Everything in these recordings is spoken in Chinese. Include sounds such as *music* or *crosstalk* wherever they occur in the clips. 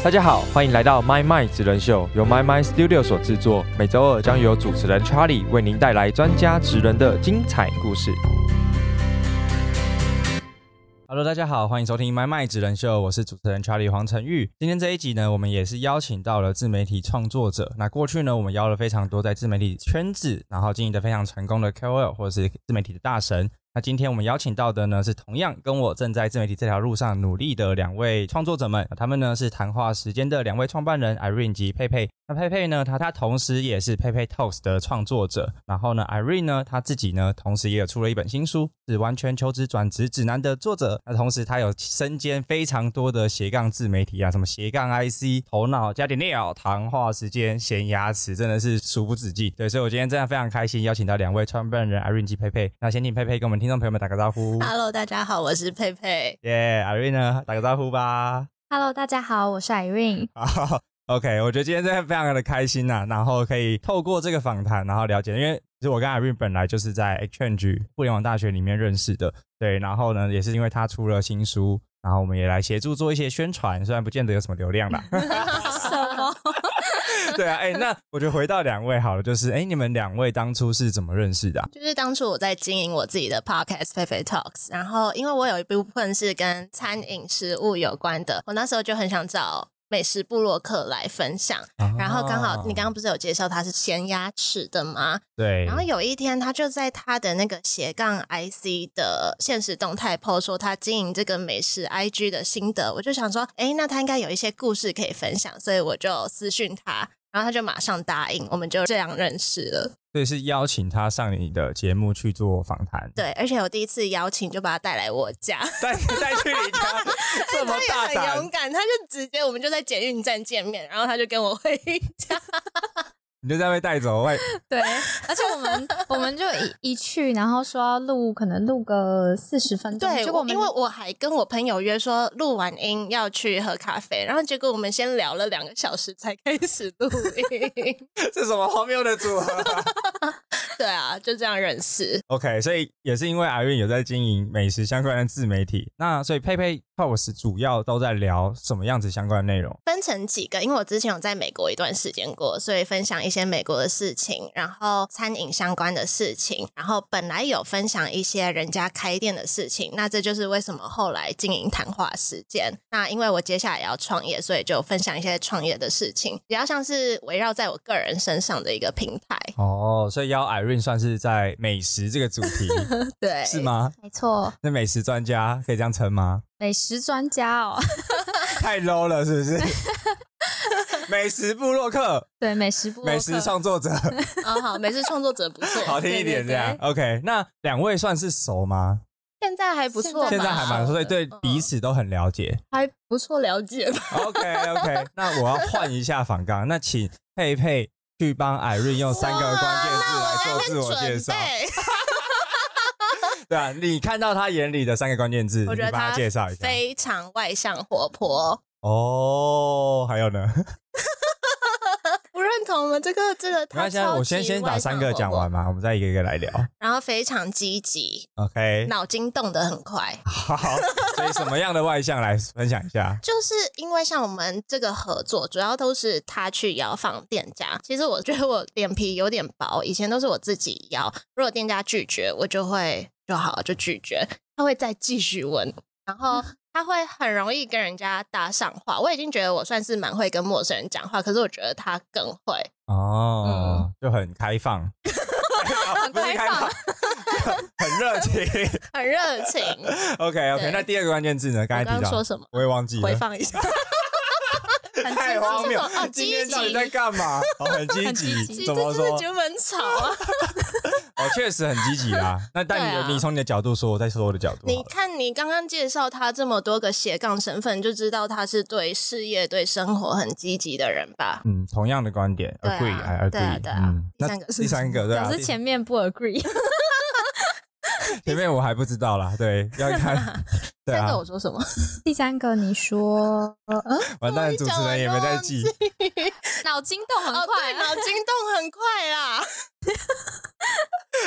大家好，欢迎来到 My My 职人秀，由 My My Studio 所制作。每周二将由主持人 Charlie 为您带来专家职人的精彩故事。Hello，大家好，欢迎收听 My My 职人秀，我是主持人 Charlie 黄成玉。今天这一集呢，我们也是邀请到了自媒体创作者。那过去呢，我们邀了非常多在自媒体圈子，然后经营的非常成功的 KOL 或者是自媒体的大神。那今天我们邀请到的呢，是同样跟我正在自媒体这条路上努力的两位创作者们。他们呢是谈话时间的两位创办人 Irene 及佩佩。那佩佩呢，他他同时也是佩佩 Talks 的创作者。然后呢，Irene 呢，他自己呢，同时也有出了一本新书，是完全求职转职指南的作者。那同时他有身兼非常多的斜杠自媒体啊，什么斜杠 IC、头脑加点料、谈话时间、闲牙齿，真的是数不止境。对，所以我今天真的非常开心，邀请到两位创办人 Irene 及佩佩。那先请佩佩跟我们听众朋友们打个招呼。Hello，大家好，我是佩佩。耶、i r e n e 呢，打个招呼吧。Hello，大家好，我是 Irene。好 *laughs*，OK，我觉得今天真的非常的开心呐、然后可以透过这个访谈，然后了解，因为其实我跟 Irene 本来就是在 Exchange 互联网大学里面认识的，对，然后呢，也是因为他出了新书，然后我们也来协助做一些宣传，虽然不见得有什么流量啦。*laughs* 什么？*laughs* 对啊，哎、那我就回到两位好了，就是哎、你们两位当初是怎么认识的啊、就是当初我在经营我自己的 podcast 佩佩 Talks，然后因为我有一部分是跟餐饮食物有关的，我那时候就很想找美食部落客来分享。然后刚好你刚刚不是有介绍他是咸鸭翅的吗？对，然后有一天他就在他的那个斜杠 IC 的现实动态 PO 说他经营这个美食 IG 的心得，我就想说，哎，那他应该有一些故事可以分享，所以我就私讯他。然后他就马上答应，我们就这样认识了。所以是邀请他上你的节目去做访谈，对，而且我第一次邀请就把他带来我家，*laughs* 带带去你家，*laughs* 这么大胆勇，敢，他就直接我们就在捷运站见面，然后他就跟我回家。你就这样被带走，外 *laughs* 对，而且我们 *laughs* 我们就一一去，然后说要录，可能录个四十分钟。对，结果我们因为我还跟我朋友约说录完音要去喝咖啡，然后结果我们先聊了两个小时才开始录音。*laughs* 这什么荒谬的组合、啊？对啊，就这样认识。OK，所以也是因为 Irene 有在经营美食相关的自媒体，那所以佩佩 Talks 主要都在聊什么样子相关的内容？分成几个，因为我之前有在美国一段时间过，所以分享一些美国的事情，然后餐饮相关的事情，然后本来有分享一些人家开店的事情，那这就是为什么后来经营谈话时间。那因为我接下来也要创业，所以就分享一些创业的事情，比较像是围绕在我个人身上的一个平台。哦，所以邀 Irene 算是在美食这个主题 *laughs* 对，是？吗？没错，那美食专家可以这样称吗？美食专家哦，*laughs* 太 low 了，是不是？*laughs* 美食部落客，对，美食部落客美食创作者，啊，好，美食创作者不错，好听一点这样。OK，那两位算是熟吗？现在还不错吧，现在还蛮熟，所以对嗯彼此都很了解。还不错了解吧。OK OK，那我要换一下反纲，那请佩佩去帮 Irene 用三个关键字来做自我介绍 *laughs* 对啊，你看到他眼里的三个关键字，我觉得你帮他他介绍一下。非常外向活泼，哦，还有呢？*laughs* 不认同吗？这个这个他超级我先先把三个讲完嘛，我们再一个一个来聊。然后非常积极，OK，脑筋动得很快。好，所以什么样的外向来分享一下？*laughs* 就是因为像我们这个合作，主要都是他去邀访店家。其实我觉得我脸皮有点薄，以前都是我自己邀，如果店家拒绝，我就会就好就拒绝，他会再继续问，然后他会很容易跟人家搭上话。我已经觉得我算是蛮会跟陌生人讲话，可是我觉得他更会。哦，就很开放，*laughs* 不是开开放，*laughs* 很热情。很热情。OK OK，那第二个关键字呢？刚才提到刚刚说什么？我也忘记了回。放一下。很太荒谬哦！今积天到底极在干嘛？哦，很积极积，极怎么说这真的？觉得很吵啊！哦，确实很积极啦。*laughs* 那但你你从你的角度说，我再说我的角度。你看，你刚刚介绍他这么多个斜杠身份，就知道他是对事业、对生活很积极的人吧？嗯，同样的观点对啊，agree，I 对啊 agree。对啊嗯，那第三个是第三个对啊，表示第前面不 agree。*laughs* 前面我还不知道啦，对，要看 *laughs* *laughs* 对啊三个，我说什么？第三个你说，呃，完蛋，主持人也没在记。脑筋动很哦，快对，，脑筋动很快啦。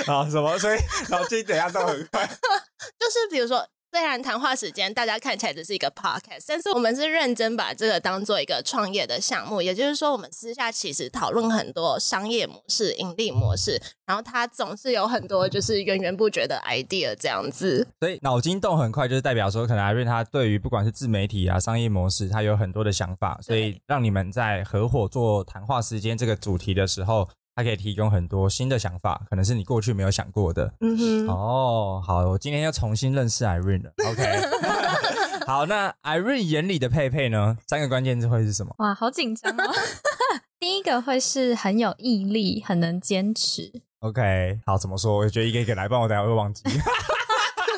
啊，什么？所以脑筋等一下动很快。就是比如说，虽然谈话时间大家看起来只是一个 podcast，但是我们是认真把这个当做一个创业的项目。也就是说，我们私下其实讨论很多商业模式、盈利模式，然后它总是有很多就是源源不绝的 idea 这样子。所以脑筋动很快，就是代表说，可能艾瑞他对于不管是自媒体啊、商业模式，他有很多的想法，所以让你们在合伙做谈话时间这个主题的时候。他可以提供很多新的想法，可能是你过去没有想过的。嗯哼。哦，好，我今天要重新认识 Irene 了。OK。*laughs* 好，那 Irene 眼里的佩佩呢？三个关键字会是什么？哇，好紧张哦。*laughs* 第一个会是很有毅力，很能坚持。OK。好，怎么说？我觉得一个一个来，不然我等下会忘记。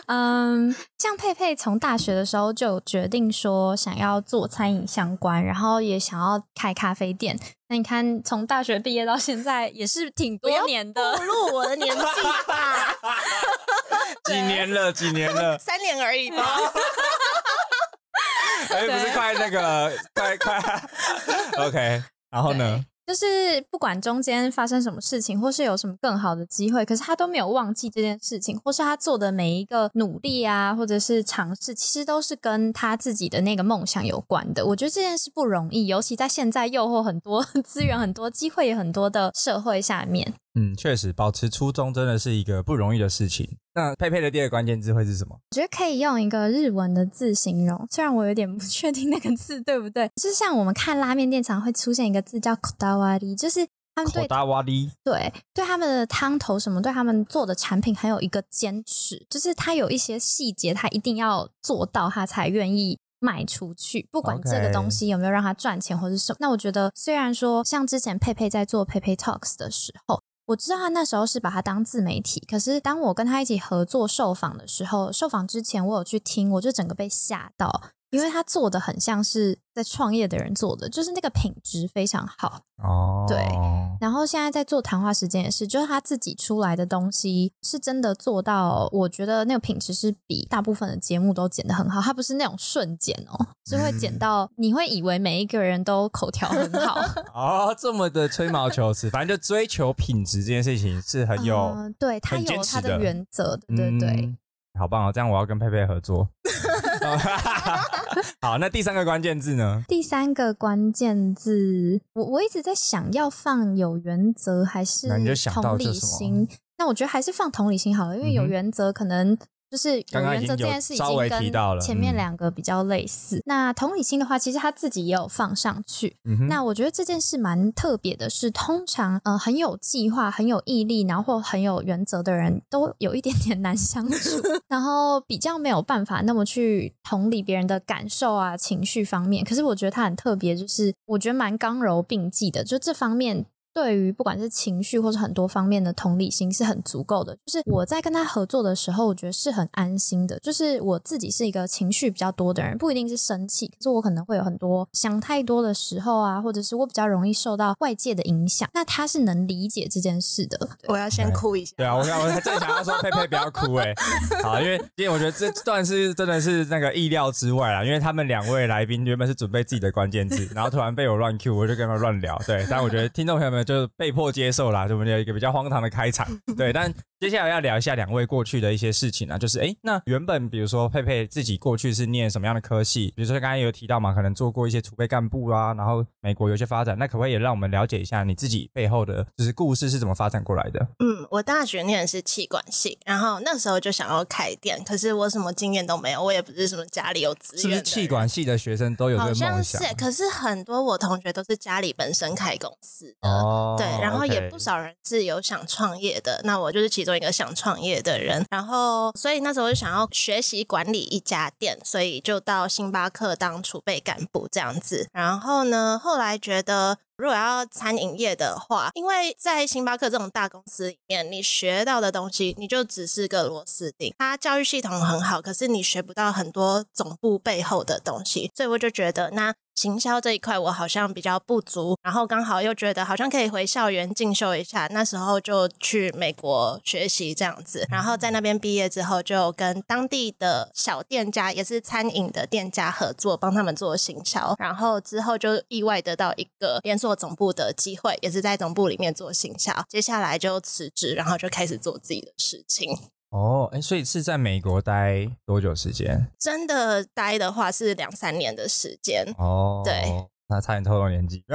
嗯，像佩佩从大学的时候就决定说想要做餐饮相关，然后也想要开咖啡店。那你看，从大学毕业到现在也是挺多年的，不入我的年纪吧？*laughs* 几年了？几年了？三年而已吧。*laughs* 哎，不是快那个，快快。*laughs* OK，然后呢？就是不管中间发生什么事情，或是有什么更好的机会，可是他都没有忘记这件事情，或是他做的每一个努力啊，或者是尝试，其实都是跟他自己的那个梦想有关的。我觉得这件事不容易，尤其在现在诱惑很多、*laughs* 资源很多、机会也很多的社会下面。嗯，确实，保持初衷真的是一个不容易的事情。那佩佩的第二个关键字会是什么？我觉得可以用一个日文的字形容，虽然我有点不确定那个字对不对。就是像我们看拉面店常会出现一个字叫 “kodawari”，就是他们对 “kodawari” 对对他们的汤头什么，对他们做的产品很有一个坚持，就是他有一些细节，他一定要做到，他才愿意卖出去。不管这个东西有没有让他赚钱或是什么。那我觉得，虽然说像之前佩佩在做佩佩 Talks 的时候。我知道他那时候是把他当自媒体，可是当我跟他一起合作受访的时候，受访之前我有去听，我就整个被吓到。因为他做的很像是在创业的人做的，就是那个品质非常好哦。对，然后现在在做谈话时间也是，就是他自己出来的东西是真的做到，我觉得那个品质是比大部分的节目都剪得很好。他不是那种瞬剪哦，是会剪到你会以为每一个人都口条很好 *laughs* 哦。这么的吹毛求疵，反正就追求品质这件事情是很有，对他有他的原则的，对对。好棒哦！这样我要跟佩佩合作。*laughs* *laughs* 好，那第三个关键字呢？第三个关键字，我我一直在想要放有原则还是同理心。那我觉得还是放同理心好了，因为有原则可能。就是有原则这件事已经跟前面两个比较类似。那同理心的话，其实他自己也有放上去。那我觉得这件事蛮特别的，是通常呃很有计划、很有毅力，然后很有原则的人都有一点点难相处，*laughs* 然后比较没有办法那么去同理别人的感受啊、情绪方面。可是我觉得他很特别，就是我觉得蛮刚柔并济的，就这方面。对于不管是情绪或是很多方面的同理心是很足够的。就是我在跟他合作的时候，我觉得是很安心的。就是我自己是一个情绪比较多的人，不一定是生气，可是我可能会有很多想太多的时候啊，或者是我比较容易受到外界的影响。那他是能理解这件事的。我要先哭一下。对啊，我刚我正想要说佩佩不要哭哎，好，因为因为我觉得这段是真的是那个意料之外啦，因为他们两位来宾原本是准备自己的关键字，然后突然被我乱 Q，我就跟他们乱聊。对，但我觉得听众朋友们。就被迫接受啦，就我们有一个比较荒唐的开场，*laughs* 对。但接下来要聊一下两位过去的一些事情啊，就是哎，那原本比如说佩佩自己过去是念什么样的科系？比如说刚才有提到嘛，可能做过一些储备干部啊，然后美国有些发展，那可不可以也让我们了解一下你自己背后的就是故事是怎么发展过来的？嗯，我大学念的是气管系，然后那时候就想要开店，可是我什么经验都没有，我也不是什么家里有资源。是不是气管系的学生都有这个梦想？好像是，可是很多我同学都是家里本身开公司的。哦。对，然后也不少人是有想创业的，那我就是其中一个想创业的人。然后，所以那时候就想要学习管理一家店，所以就到星巴克当储备干部这样子。然后呢，后来觉得。如果要餐饮业的话，因为在星巴克这种大公司里面，你学到的东西，你就只是个螺丝钉。它教育系统很好，可是你学不到很多总部背后的东西，所以我就觉得那行销这一块我好像比较不足。然后刚好又觉得好像可以回校园进修一下，那时候就去美国学习这样子。然后在那边毕业之后，就跟当地的小店家，也是餐饮的店家合作，帮他们做行销。然后之后就意外得到一个连。锁总部的机会，也是在总部里面做行销。接下来就辞职，然后就开始做自己的事情。哦，哎，所以是在美国待多久时间？真的待的话是两三年的时间。哦，对，那差点透露年纪。*laughs*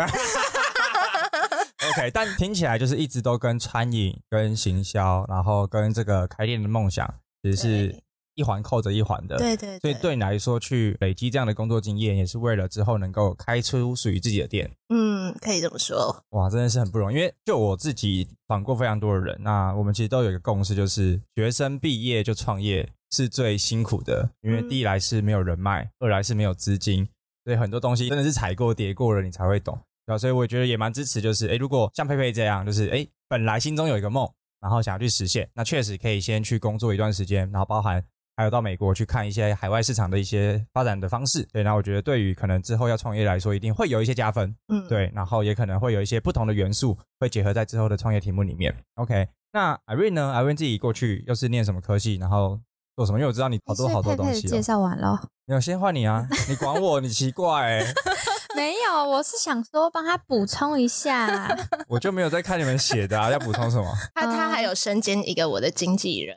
OK，但听起来就是一直都跟餐饮、跟行销，然后跟这个开店的梦想，其实是一环扣着一环的。对对。所以对你来说，去累积这样的工作经验，也是为了之后能够开出属于自己的店。嗯，可以这么说。哇，真的是很不容易。因为就我自己访过非常多的人，那我们其实都有一个共识，就是学生毕业就创业是最辛苦的。因为第一来是没有人脉，二来是没有资金，所以很多东西真的是踩过、跌过了，你才会懂。对所以我觉得也蛮支持，就是哎，如果像佩佩这样，就是哎，本来心中有一个梦，然后想要去实现，那确实可以先去工作一段时间，然后包含还有到美国去看一些海外市场的一些发展的方式。对，那我觉得对于可能之后要创业来说，一定会有一些加分。嗯，对，然后也可能会有一些不同的元素会结合在之后的创业题目里面。OK，那 Irene 呢？Irene 自己过去又是念什么科系，然后做什么？因为我知道你好多好多东西。介绍完了，没有，先换你啊！*laughs* 你管我？你奇怪。*laughs* 没有，我是想说帮他补充一下。*laughs* 我就没有在看你们写的啊，要补充什么？他他还有身兼一个我的经纪人，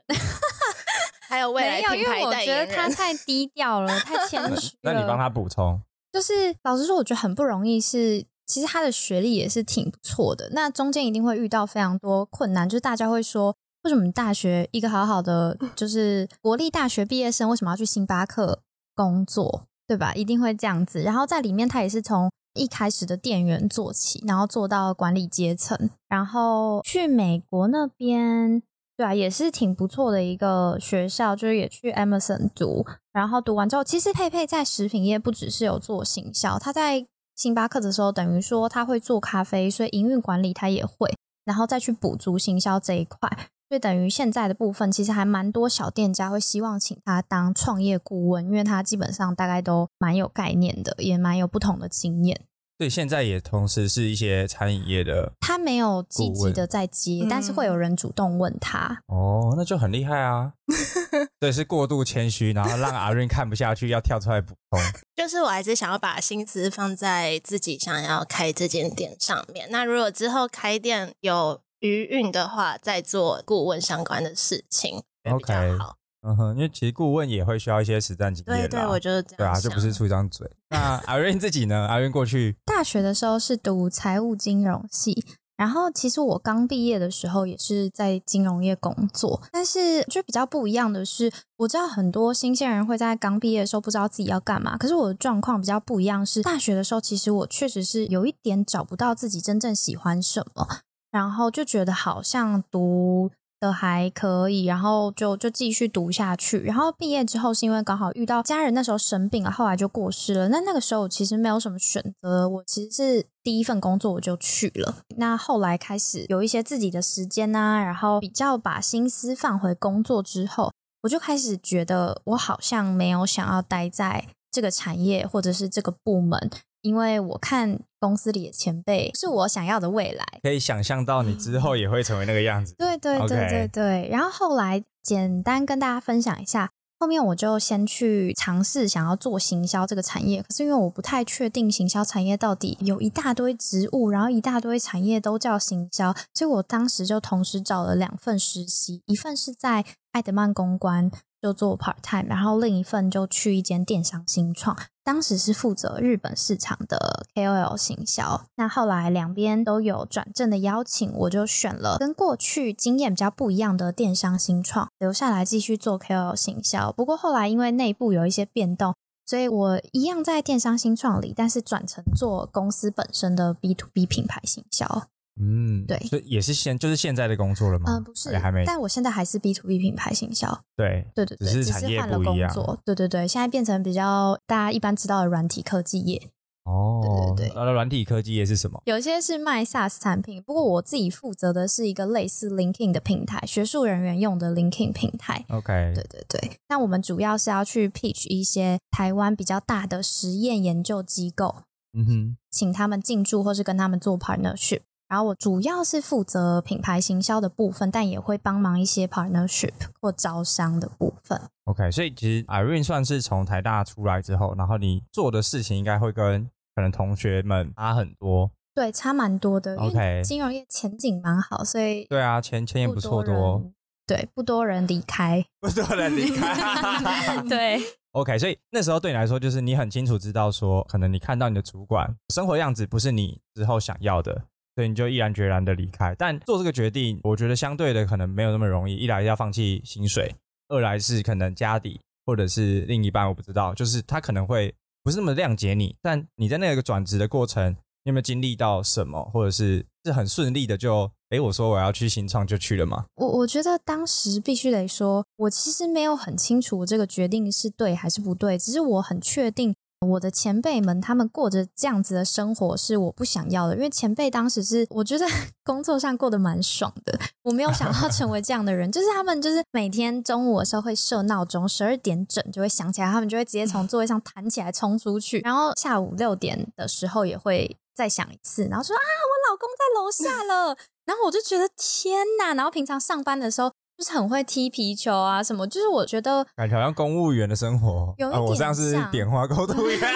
还有未来品牌代言人。我觉得他太低调了，太 *laughs* 谦虚。那你帮他补充。就是老实说，我觉得很不容易。是其实他的学历也是挺不错的。那中间一定会遇到非常多困难，就是大家会说，为什么大学一个好好的就是国立大学毕业生，为什么要去星巴克工作？对吧？一定会这样子。然后在里面，他也是从一开始的店员做起，然后做到管理阶层，然后去美国那边，对啊，也是挺不错的一个学校，就是也去 Amazon 读。然后读完之后，其实佩佩在食品业不只是有做行销，他在星巴克的时候，等于说他会做咖啡，所以营运管理他也会，然后再去补足行销这一块。所以等于现在的部分，其实还蛮多小店家会希望请他当创业顾问，因为他基本上大概都蛮有概念的，也蛮有不同的经验。所以现在也同时是一些餐饮业的，他没有积极的在接，但是会有人主动问他。哦，那就很厉害啊！*laughs* 对，是过度谦虚，然后让阿润看不下去，要跳出来补充。*laughs* 就是我还是想要把心思放在自己想要开这间店上面。那如果之后开店有余韵的话，再做顾问相关的事情 OK，好。嗯哼，因为其实顾问也会需要一些实战经验。对对，我觉得对啊，就不是出一张嘴。那 *laughs* 阿瑞自己呢？阿瑞过去大学的时候是读财务金融系，然后其实我刚毕业的时候也是在金融业工作。但是就比较不一样的是，我知道很多新鲜人会在刚毕业的时候不知道自己要干嘛。可是我的状况比较不一样，是大学的时候其实我确实是有一点找不到自己真正喜欢什么，然后就觉得好像读。的还可以，然后就就继续读下去。然后毕业之后是因为刚好遇到家人那时候生病了，后来就过世了。那那个时候我其实没有什么选择，我其实是第一份工作我就去了。那后来开始有一些自己的时间啊，然后比较把心思放回工作之后，我就开始觉得我好像没有想要待在这个产业或者是这个部门。因为我看公司里的前辈是我想要的未来，可以想象到你之后也会成为那个样子。*laughs* 对对对对对。然后后来简单跟大家分享一下，后面我就先去尝试想要做行销这个产业，可是因为我不太确定行销产业到底有一大堆职务，然后一大堆产业都叫行销，所以我当时就同时找了两份实习，一份是在爱德曼公关。就做 part time，然后另一份就去一间电商新创，当时是负责日本市场的 KOL 行销。那后来两边都有转正的邀请，我就选了跟过去经验比较不一样的电商新创，留下来继续做 KOL 行销。不过后来因为内部有一些变动，所以我一样在电商新创里，但是转成做公司本身的 B to B 品牌行销。嗯，对，所以也是现就是现在的工作了吗？嗯，不是，还没。但我现在还是 B to B 品牌行销。对，对对对，只是换了工作。对对对，现在变成比较大家一般知道的软体科技业。哦，对对对。那软体科技业是什么？有些是卖 SaaS 产品，不过我自己负责的是一个类似 LinkedIn 的平台，学术人员用的 LinkedIn 平台。OK，对对对。那我们主要是要去 pitch 一些台湾比较大的实验研究机构，嗯哼，请他们进驻或是跟他们做 partnership。然后我主要是负责品牌行销的部分，但也会帮忙一些 partnership 或招商的部分。OK，所以其实 Irene 算是从台大出来之后，然后你做的事情应该会跟可能同学们差很多。对，差蛮多的。OK，金融业前景蛮好，所以对啊，钱钱也不错多。对，不多人离开，不多人离开，*laughs* 对。OK，所以那时候对你来说，就是你很清楚知道说，可能你看到你的主管生活样子不是你之后想要的，所以你就毅然决然的离开。但做这个决定，我觉得相对的可能没有那么容易。一来要放弃薪水，二来是可能家底或者是另一半，我不知道，就是他可能会不是那么谅解你。但你在那个转职的过程，你有没有经历到什么，或者是是很顺利的就？哎，我说我要去新创就去了吗？我我觉得当时必须得说，我其实没有很清楚我这个决定是对还是不对，只是我很确定我的前辈们他们过着这样子的生活是我不想要的，因为前辈当时是我觉得 *laughs* 工作上过得蛮爽的，我没有想要成为这样的人，*laughs* 就是他们就是每天中午的时候会设闹钟，十二点整就会响起来，他们就会直接从座位上弹起来冲出去，然后下午六点的时候也会再响一次，然后说啊，我老公在楼下了。*laughs* 然后我就觉得天哪！然后平常上班的时候。就是很会踢皮球啊，什么？就是我觉得感觉好像公务员的生活，有我像是点花沟通一样。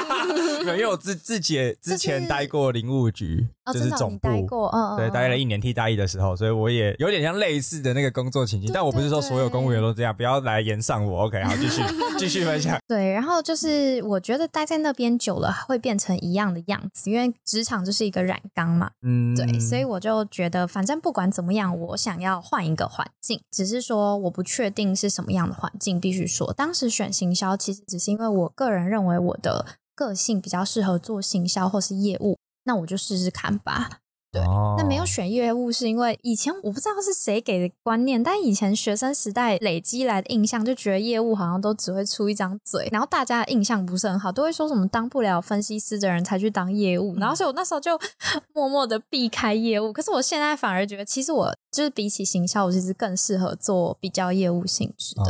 因为我自自己 *laughs* 之前待过林务局，就是总部，嗯，对，待了一年替代役的时候，所以我也有点像类似的那个工作情境。但我不是说所有公务员都这样，不要来言上我。OK，好，继续 *laughs* 继续分享。对，然后就是我觉得待在那边久了会变成一样的样子，因为职场就是一个染缸嘛。嗯，对，所以我就觉得反正不管怎么样，我想要换一个环境，只。是说我不确定是什么样的环境，必须说当时选行销，其实只是因为我个人认为我的个性比较适合做行销或是业务，那我就试试看吧。对，那没有选业务是因为以前我不知道是谁给的观念，但以前学生时代累积来的印象就觉得业务好像都只会出一张嘴，然后大家的印象不是很好，都会说什么当不了分析师的人才去当业务，然后所以我那时候就 *laughs* 默默的避开业务。可是我现在反而觉得，其实我就是比起行销，我其实更适合做比较业务性质的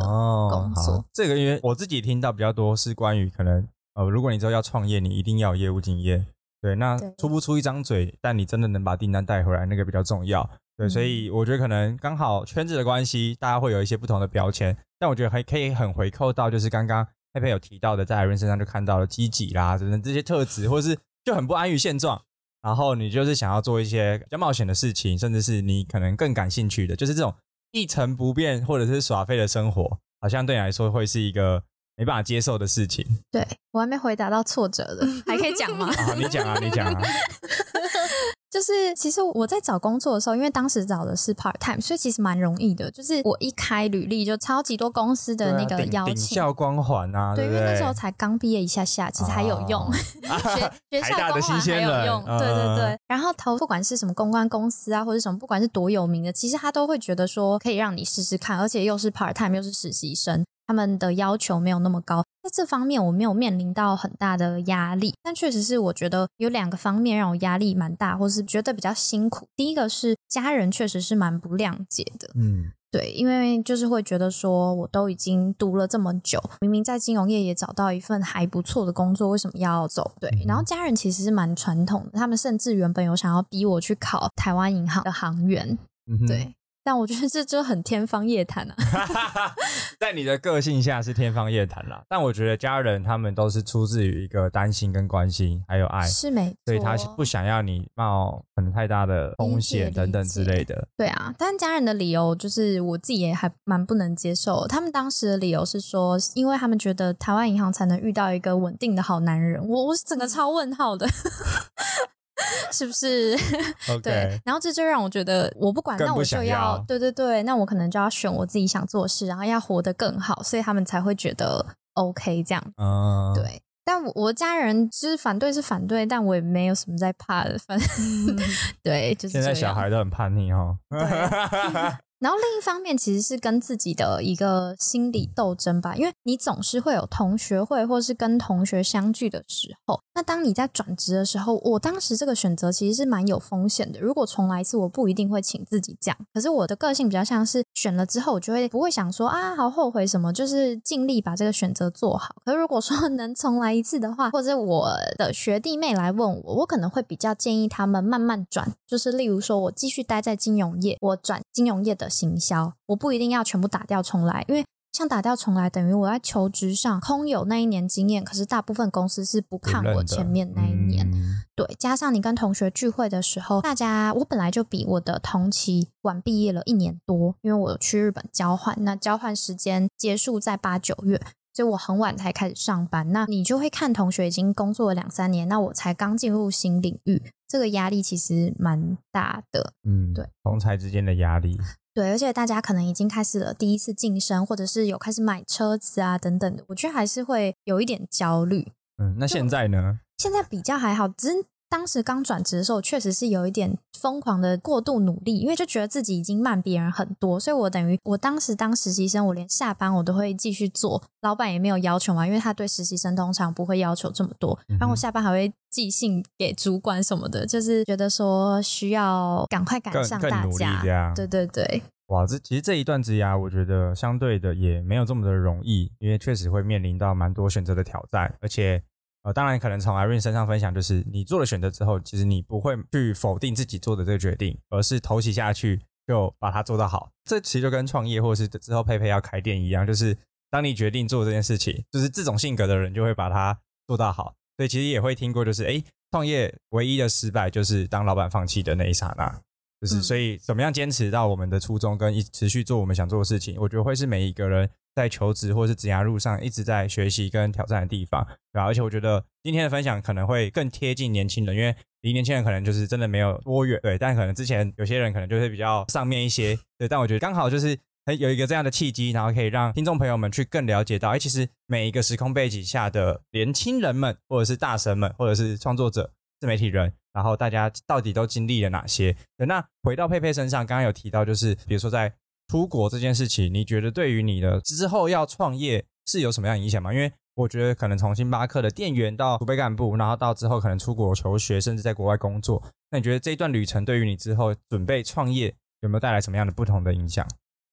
工作。这个因为我自己听到比较多是关于可能呃，如果你之后要创业，你一定要有业务经验。对，那出不出一张嘴，但你真的能把订单带回来，那个比较重要。对，所以我觉得可能刚好圈子的关系，大家会有一些不同的标签。但我觉得还可以很回扣到，就是刚刚佩佩有提到的，在艾伦身上就看到了积极啦，等等这些特质，或者是就很不安于现状，然后你就是想要做一些比较冒险的事情，甚至是你可能更感兴趣的，就是这种一成不变或者是耍废的生活，好像对你来说会是一个。没办法接受的事情，对我还没回答到挫折的，*laughs* 还可以讲吗？啊，你讲啊，你讲啊。*laughs* 就是其实我在找工作的时候，因为当时找的是 part time，所以其实蛮容易的。就是我一开履历，就超级多公司的那个邀请，校光环啊，对，因为那时候才刚毕业一下下，其实还有用，*laughs* 学学校光环还有用，对对对。然后投不管是什么公关公司啊，或者什么，不管是多有名的，其实他都会觉得说可以让你试试看，而且又是 part time，又是实习生。他们的要求没有那么高，在这方面我没有面临到很大的压力，但确实是我觉得有两个方面让我压力蛮大，或是觉得比较辛苦。第一个是家人确实是蛮不谅解的，嗯，对，因为就是会觉得说我都已经读了这么久，明明在金融业也找到一份还不错的工作，为什么要走？对，然后家人其实是蛮传统的，他们甚至原本有想要逼我去考台湾银行的行员，对。但我觉得这就很天方夜谭啊！*laughs* 在你的个性下是天方夜谭啦。但我觉得家人他们都是出自于一个担心跟关心，还有爱，是没错。所以他不想要你冒可能太大的风险等等之类的。对啊，但家人的理由就是我自己也还蛮不能接受。他们当时的理由是说，因为他们觉得台湾银行才能遇到一个稳定的好男人。我我是整个超问号的。*laughs* 是不是？*laughs* 对，然后这就让我觉得，我不管，那我就要，对对对，那我可能就要选我自己想做的事，然后要活得更好，所以他们才会觉得 OK 这样。嗯，对。但我我家人就是反对是反对，但我也没有什么在怕的，反正 *laughs* 对，就是现在小孩都很叛逆哦。然后另一方面，其实是跟自己的一个心理斗争吧，因为你总是会有同学会，或是跟同学相聚的时候。那当你在转职的时候，我当时这个选择其实是蛮有风险的。如果重来一次，我不一定会请自己讲。可是我的个性比较像是选了之后，我就会不会想说啊，好后悔什么，就是尽力把这个选择做好。可是如果说 *laughs* 能重来一次的话，或者我的学弟妹来问我，我可能会比较建议他们慢慢转，就是例如说我继续待在金融业，我转金融业的。行销，我不一定要全部打掉重来，因为像打掉重来，等于我在求职上空有那一年经验，可是大部分公司是不看我前面那一年。年。对，加上你跟同学聚会的时候，大家我本来就比我的同期晚毕业了一年多，因为我去日本交换，那交换时间结束在八九月。所以我很晚才开始上班，那你就会看同学已经工作了两三年，那我才刚进入新领域，这个压力其实蛮大的。嗯，对，同才之间的压力。对，而且大家可能已经开始了第一次晋升，或者是有开始买车子啊等等的，我觉得还是会有一点焦虑。嗯，那现在呢？现在比较还好，只是。当时刚转职的时候，确实是有一点疯狂的过度努力，因为就觉得自己已经慢别人很多，所以我等于我当时当实习生，我连下班我都会继续做，老板也没有要求嘛，因为他对实习生通常不会要求这么多，然后我下班还会寄信给主管什么的，就是觉得说需要赶快赶上大家，对对对。哇，这其实这一段职涯，我觉得相对的也没有这么的容易，因为确实会面临到蛮多选择的挑战，而且。呃，当然可能从 Irene 身上分享，就是你做了选择之后，其实你不会去否定自己做的这个决定，而是投袭下去，就把它做到好。这其实就跟创业或是之后佩佩要开店一样，就是当你决定做这件事情，就是这种性格的人就会把它做到好。所以其实也会听过，就是哎，创业唯一的失败就是当老板放弃的那一刹那。就是所以怎么样坚持到我们的初衷，跟一持续做我们想做的事情，我觉得会是每一个人。在求职或是职涯路上一直在学习跟挑战的地方，对吧？而且我觉得今天的分享可能会更贴近年轻人，因为离年轻人可能就是真的没有多远，对。但可能之前有些人可能就是比较上面一些，对。但我觉得刚好就是有一个这样的契机，然后可以让听众朋友们去更了解到，哎，其实每一个时空背景下的年轻人们，或者是大神们，或者是创作者、自媒体人，然后大家到底都经历了哪些？那回到佩佩身上，刚刚有提到，就是比如说在。出国这件事情，你觉得对于你的之后要创业是有什么样影响吗？因为我觉得可能从星巴克的店员到储备干部，然后到之后可能出国求学，甚至在国外工作，那你觉得这一段旅程对于你之后准备创业有没有带来什么样的不同的影响？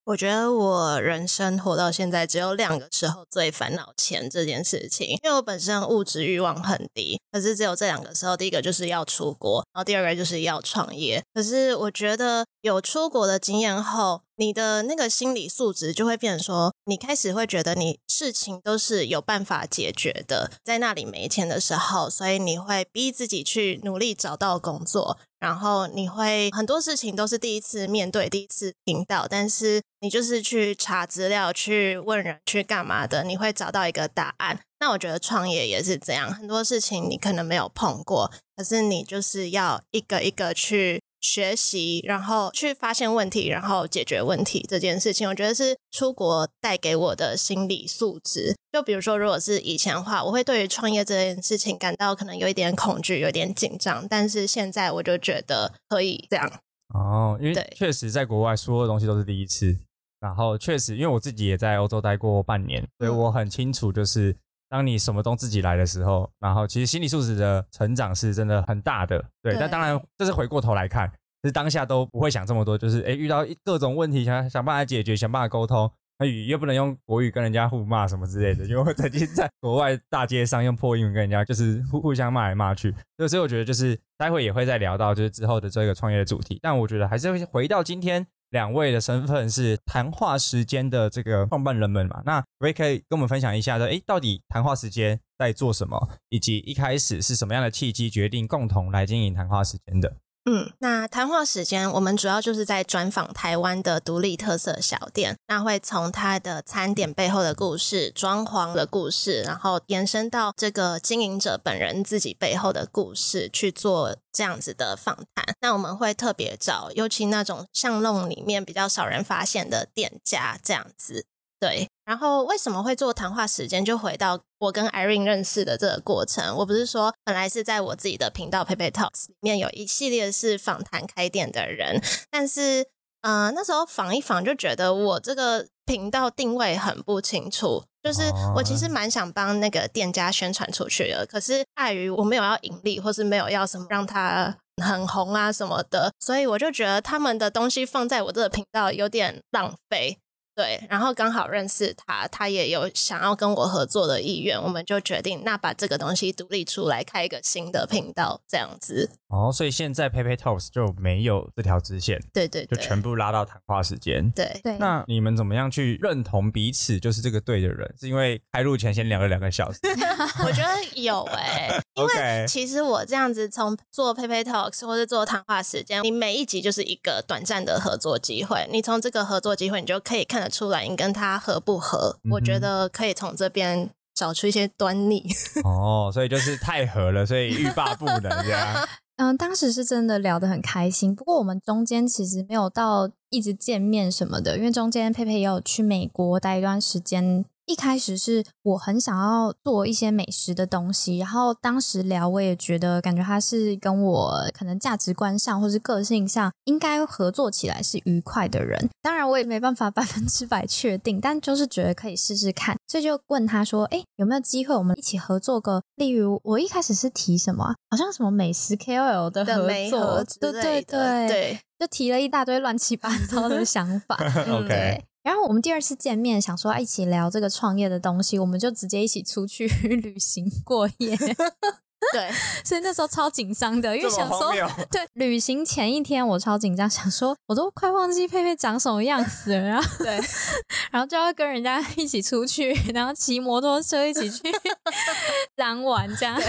我觉得我人生活到现在只有两个时候最烦恼钱这件事情，因为我本身物质欲望很低，可是只有这两个时候，第一个就是要出国，然后第二个就是要创业。可是我觉得有出国的经验后，你的那个心理素质就会变成说，你开始会觉得你事情都是有办法解决的，在那里没钱的时候，所以你会逼自己去努力找到工作。然后你会很多事情都是第一次面对，第一次听到，但是你就是去查资料、去问人、去干嘛的，你会找到一个答案。那我觉得创业也是这样，很多事情你可能没有碰过，可是你就是要一个一个去。学习，然后去发现问题，然后解决问题这件事情，我觉得是出国带给我的心理素质。就比如说，如果是以前的话，我会对于创业这件事情感到可能有一点恐惧，有点紧张。但是现在我就觉得可以这样。哦，因为确实在国外所有东西都是第一次，然后确实因为我自己也在欧洲待过半年，所以我很清楚，就是当你什么都自己来的时候，然后其实心理素质的成长是真的很大的。对，但当然这是回过头来看。是当下都不会想这么多，就是哎，遇到各种问题，想想办法解决，想办法沟通。那语又不能用国语跟人家互骂什么之类的，*laughs* 因为我曾经在国外大街上用破英文跟人家就是互互相骂来骂去。所以我觉得就是待会也会再聊到就是之后的这个创业的主题。但我觉得还是会回到今天两位的身份是谈话时间的这个创办人们嘛。那我也可以跟我们分享一下说，哎，到底谈话时间在做什么，以及一开始是什么样的契机决定共同来经营谈话时间的。嗯，那谈话时间，我们主要就是在专访台湾的独立特色小店，那会从它的餐点背后的故事、装潢的故事，然后延伸到这个经营者本人自己背后的故事去做这样子的访谈。那我们会特别找，尤其那种巷弄里面比较少人发现的店家，这样子。对，然后为什么会做谈话时间？就回到我跟 Irene 认识的这个过程。我不是说本来是在我自己的频道 Pepe Talks 里面有一系列是访谈开店的人，但是呃那时候访一访就觉得我这个频道定位很不清楚，就是我其实蛮想帮那个店家宣传出去的，可是碍于我没有要盈利，或是没有要什么让他很红啊什么的，所以我就觉得他们的东西放在我这个频道有点浪费。对，然后刚好认识他，他也有想要跟我合作的意愿，我们就决定那把这个东西独立出来，开一个新的频道这样子。哦，所以现在 PayPay Talks 就没有这条支线，对对，就全部拉到谈话时间。对对。那你们怎么样去认同彼此就是这个对的人？是因为开录前先聊了两个小时？*laughs* 我觉得有哎，因为其实我这样子从做 PayPay Talks 或者做谈话时间，你每一集就是一个短暂的合作机会，你从这个合作机会，你就可以看。出来，你跟他合不合？我觉得可以从这边找出一些端倪。*laughs* 哦，所以就是太合了，所以欲罢不能这样。*laughs* 嗯，当时是真的聊得很开心，不过我们中间其实没有到一直见面什么的，因为中间佩佩也有去美国待一段时间。一开始是我很想要做一些美食的东西，然后当时聊，我也觉得感觉他是跟我可能价值观上或是个性上应该合作起来是愉快的人。当然我也没办法 *laughs* 百分之百确定，但就是觉得可以试试看，所以就问他说：“哎，有没有机会我们一起合作个？例如我一开始是提什么？好像什么美食 KOL 的合作，对对对对，就提了一大堆乱七八糟的想法。*laughs* OK。”然后我们第二次见面，想说一起聊这个创业的东西，我们就直接一起出去 *laughs* 旅行过夜。*laughs* 对，所以那时候超紧张的，因为想说，*laughs* 对，旅行前一天我超紧张，想说我都快忘记佩佩长什么样子了，然后 *laughs* 对，然后就要跟人家一起出去，然后骑摩托车一起去当玩这样。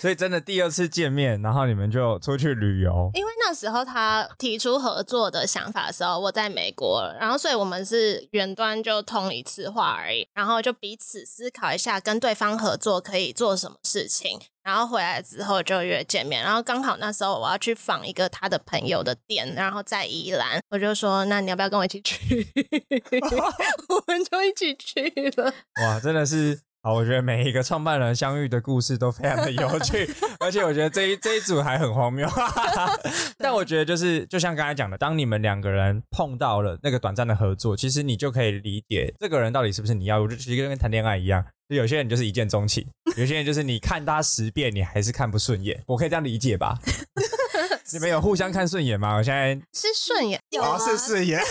所以真的第二次见面，然后你们就出去旅游。因为那时候他提出合作的想法的时候，我在美国，然后所以我们是远端就通一次话而已，然后就彼此思考一下跟对方合作可以做什么事情。然后回来之后就约见面，然后刚好那时候我要去访一个他的朋友的店，然后在宜兰，我就说那你要不要跟我一起去？*laughs* 我们就一起去了。哇，真的是。好，我觉得每一个创办人相遇的故事都非常的有趣，*laughs* 而且我觉得这一这一组还很荒谬。*laughs* 但我觉得就是，就像刚才讲的，当你们两个人碰到了那个短暂的合作，其实你就可以理解这个人到底是不是你要。我就其实跟谈恋爱一样，有些人就是一见钟情，有些人就是你看他十遍，你还是看不顺眼。我可以这样理解吧？*laughs* 你们有互相看顺眼吗？我现在是顺眼，有是顺眼。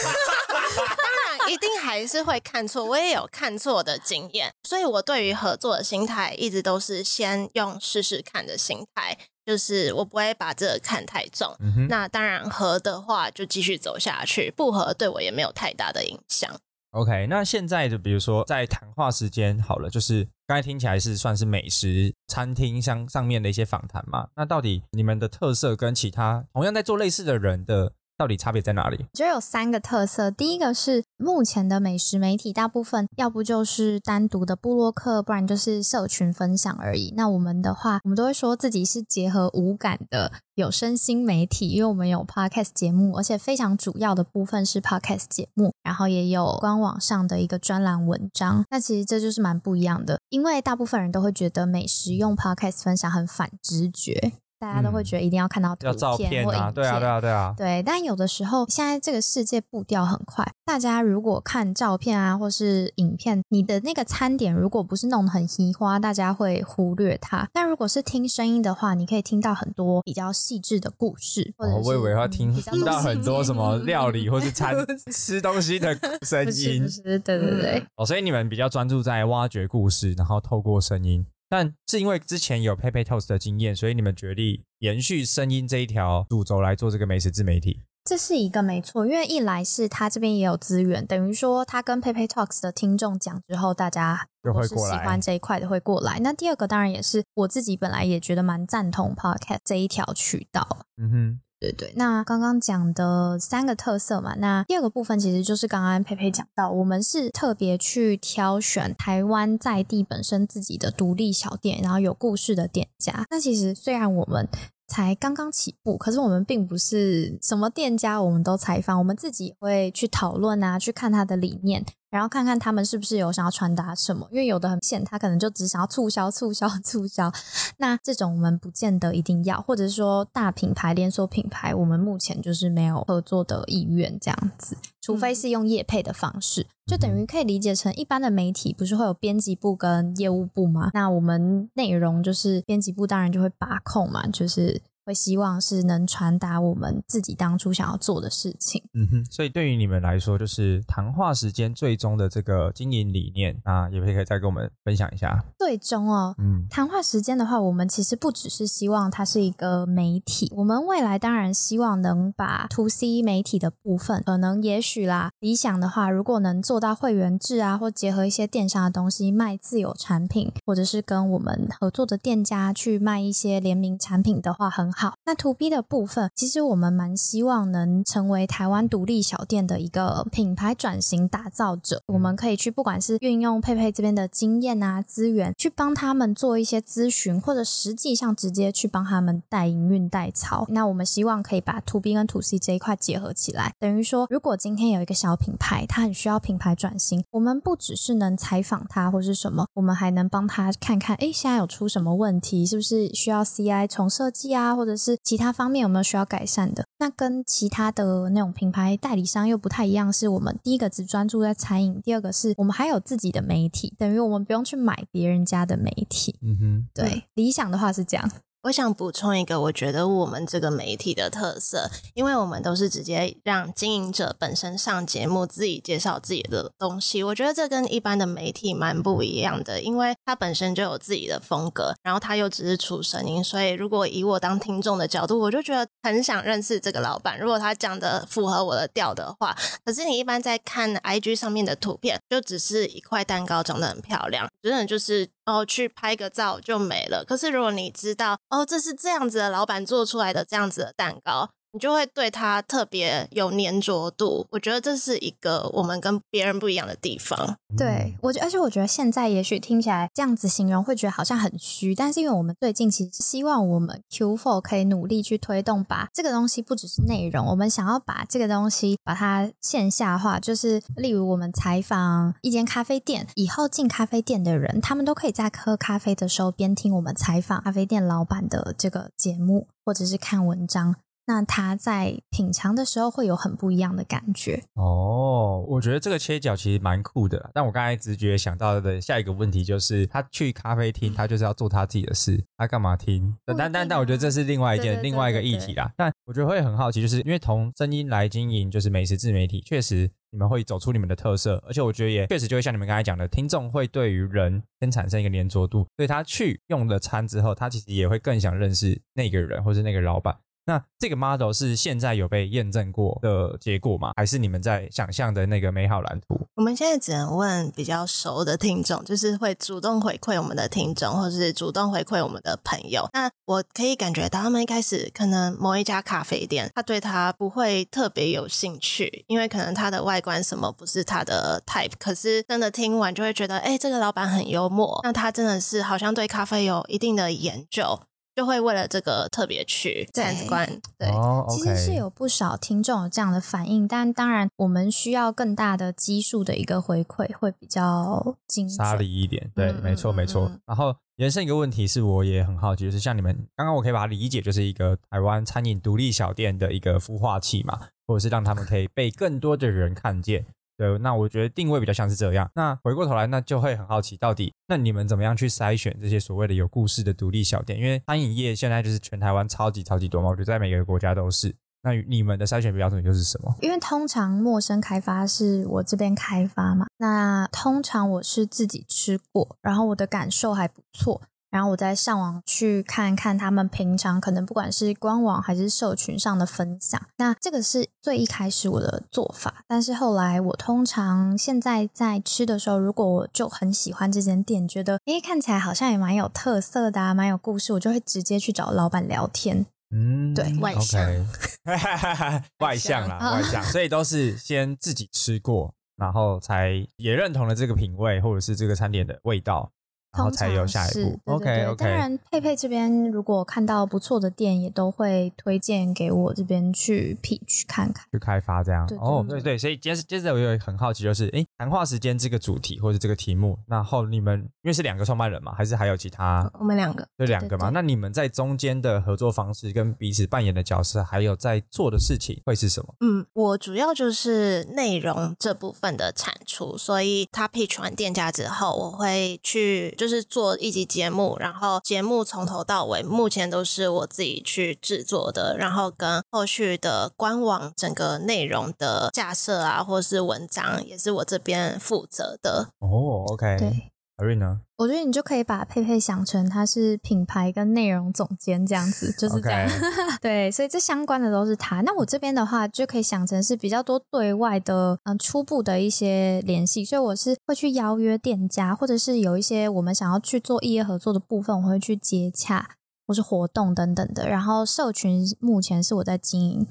一定还是会看错，我也有看错的经验，所以我对于合作的心态一直都是先用试试看的心态，就是我不会把这个看太重。那当然合的话就继续走下去，不合对我也没有太大的影响。OK，那现在就比如说在谈话时间好了，就是刚才听起来是算是美食餐厅上上面的一些访谈嘛？那到底你们的特色跟其他同样在做类似的人的？到底差别在哪里？我觉得有三个特色。第一个是目前的美食媒体，大部分要不就是单独的布洛克，不然就是社群分享而已。那我们的话，我们都会说自己是结合无感的有声新媒体，因为我们有 podcast 节目，而且非常主要的部分是 podcast 节目，然后也有官网上的一个专栏文章。那其实这就是蛮不一样的，因为大部分人都会觉得美食用 podcast 分享很反直觉。大家都会觉得一定要看到图片或影片，对啊，对啊，对啊。对，但有的时候，现在这个世界步调很快，大家如果看照片啊，或是影片，你的那个餐点如果不是弄得很稀花，大家会忽略它。但如果是听声音的话，你可以听到很多比较细致的故事。哦，我以为要听听到很多什么料理或是餐 *laughs* 吃东西的声音。对对对。哦，所以你们比较专注在挖掘故事，然后透过声音。但是因为之前有 PayPay Toast 的经验，所以你们决定延续声音这一条主轴来做这个美食自媒体。这是一个没错，因为一来是他这边也有资源，等于说他跟 PayPay Talks 的听众讲之后，大家就会过来，喜欢这一块的会过来。那第二个当然也是我自己本来也觉得蛮赞同 Podcast 这一条渠道。嗯哼。对对，那刚刚讲的三个特色嘛，那第二个部分其实就是刚刚佩佩讲到，我们是特别去挑选台湾在地本身自己的独立小店，然后有故事的店家。那其实虽然我们才刚刚起步，可是我们并不是什么店家我们都采访，我们自己会去讨论啊，去看他的理念。然后看看他们是不是有想要传达什么，因为有的很显，他可能就只想要促销、促销、促销。那这种我们不见得一定要，或者是说大品牌、连锁品牌，我们目前就是没有合作的意愿这样子，除非是用业配的方式，就等于可以理解成一般的媒体不是会有编辑部跟业务部吗？那我们内容就是编辑部当然就会把控嘛，就是。会希望是能传达我们自己当初想要做的事情。嗯哼，所以对于你们来说，就是谈话时间最终的这个经营理念啊，也可以再跟我们分享一下。最终哦，嗯，谈话时间的话，我们其实不只是希望它是一个媒体，我们未来当然希望能把 to C 媒体的部分，可能也许啦，理想的话，如果能做到会员制啊，或结合一些电商的东西卖自有产品，或者是跟我们合作的店家去卖一些联名产品的话，很好。好那 to B 的部分，其实我们蛮希望能成为台湾独立小店的一个品牌转型打造者。我们可以去，不管是运用佩佩这边的经验啊资源，去帮他们做一些咨询，或者实际上直接去帮他们代营运代操。那我们希望可以把 to B 跟 to C 这一块结合起来，等于说，如果今天有一个小品牌，它很需要品牌转型，我们不只是能采访他或是什么，我们还能帮他看看，哎，现在有出什么问题，是不是需要 CI 重设计啊，或者是其他方面有没有需要改善的？那跟其他的那种品牌代理商又不太一样，是我们第一个只专注在餐饮，第二个是我们还有自己的媒体，等于我们不用去买别人家的媒体。嗯哼，对，理想的话是这样。我想补充一个，我觉得我们这个媒体的特色，因为我们都是直接让经营者本身上节目，自己介绍自己的东西。我觉得这跟一般的媒体蛮不一样的，因为他本身就有自己的风格，然后他又只是出声音。所以如果以我当听众的角度，我就觉得很想认识这个老板。如果他讲的符合我的调的话，可是你一般在看 IG 上面的图片，就只是一块蛋糕长得很漂亮，真的就是然后去拍个照就没了。可是如果你知道，哦，这是这样子的老板做出来的这样子的蛋糕。你就会对它特别有粘着度，我觉得这是一个我们跟别人不一样的地方。对我觉，而且我觉得现在也许听起来这样子形容会觉得好像很虚，但是因为我们最近其实希望我们 Q4 可以努力去推动，把这个东西不只是内容，我们想要把这个东西把它线下化，就是例如我们采访一间咖啡店，以后进咖啡店的人，他们都可以在喝咖啡的时候边听我们采访咖啡店老板的这个节目，或者是看文章。那他在品尝的时候会有很不一样的感觉哦。我觉得这个切角其实蛮酷的。但我刚才直觉想到的下一个问题就是，他去咖啡厅，他就是要做他自己的事，他干嘛听？但但但我觉得这是另外一件另外一个议题啦。但我觉得会很好奇，就是因为从声音来经营，就是美食自媒体，确实你们会走出你们的特色，而且我觉得也确实就会像你们刚才讲的，听众会对于人先产生一个粘着度，所以他去用了餐之后，他其实也会更想认识那个人或是那个老板。那这个 model 是现在有被验证过的结果吗？还是你们在想象的那个美好蓝图？我们现在只能问比较熟的听众，就是会主动回馈我们的听众，或者是主动回馈我们的朋友。那我可以感觉到，他们一开始可能某一家咖啡店，他对他不会特别有兴趣，因为可能他的外观什么不是他的 type。可是真的听完就会觉得，哎，这个老板很幽默，那他真的是好像对咖啡有一定的研究。就会为了这个特别去参观，对，其实是有不少听众有这样的反应，但当然我们需要更大的基数的一个回馈，会比较精沙利一点。对，没错没错。然后延伸一个问题是，我也很好奇，就是像你们刚刚我可以把它理解，就是一个台湾餐饮独立小店的一个孵化器嘛，或者是让他们可以被更多的人看见。对，那我觉得定位比较像是这样。那回过头来，那就会很好奇，到底那你们怎么样去筛选这些所谓的有故事的独立小店？因为餐饮业现在就是全台湾超级超级多嘛，我觉得在每个国家都是。那你们的筛选标准又是什么？因为通常陌生开发是我这边开发嘛，那通常我是自己吃过，然后我的感受还不错。然后我再上网去看看他们平常可能不管是官网还是社群上的分享，那这个是最一开始我的做法。但是后来我通常现在在吃的时候，如果我就很喜欢这间店，觉得诶看起来好像也蛮有特色的啊，蛮有故事，我就会直接去找老板聊天。嗯，对，外向，*laughs* 外向啦，*laughs* 外向，所以都是先自己吃过，然后才也认同了这个品味或者是这个餐点的味道。然后才有下一步。OK OK。当然，佩佩这边如果看到不错的店，也都会推荐给我这边去 pitch 看看，去开发这样。哦，对对。所以接接着我有很好奇，就是哎，谈话时间这个主题或者这个题目，然后你们因为是两个创办人嘛，还是还有其他？我们两个，就两个嘛。那你们在中间的合作方式跟彼此扮演的角色，还有在做的事情会是什么？嗯，我主要就是内容这部分的产出，所以他 pitch 完店家之后，我会去。就是做一集节目，然后节目从头到尾目前都是我自己去制作的，然后跟后续的官网整个内容的架设啊，或是文章也是我这边负责的。哦，OK，对。瑞呢？我觉得你就可以把佩佩想成他是品牌跟内容总监这样子，就是这样。*laughs* *laughs* 对，所以这相关的都是他。那我这边的话，就可以想成是比较多对外的，嗯，初步的一些联系。所以我是会去邀约店家，或者是有一些我们想要去做业合作的部分，我会去接洽，或是活动等等的。然后社群目前是我在经营。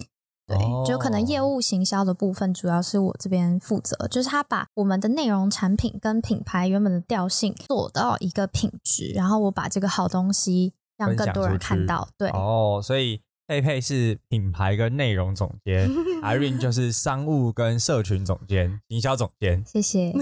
对，就可能业务行销的部分主要是我这边负责，就是他把我们的内容产品跟品牌原本的调性做到一个品质，然后我把这个好东西让更多人看到。对，哦，所以佩佩是品牌跟内容总监，*laughs* Irene 就是商务跟社群总监、营销总监。谢谢。*laughs*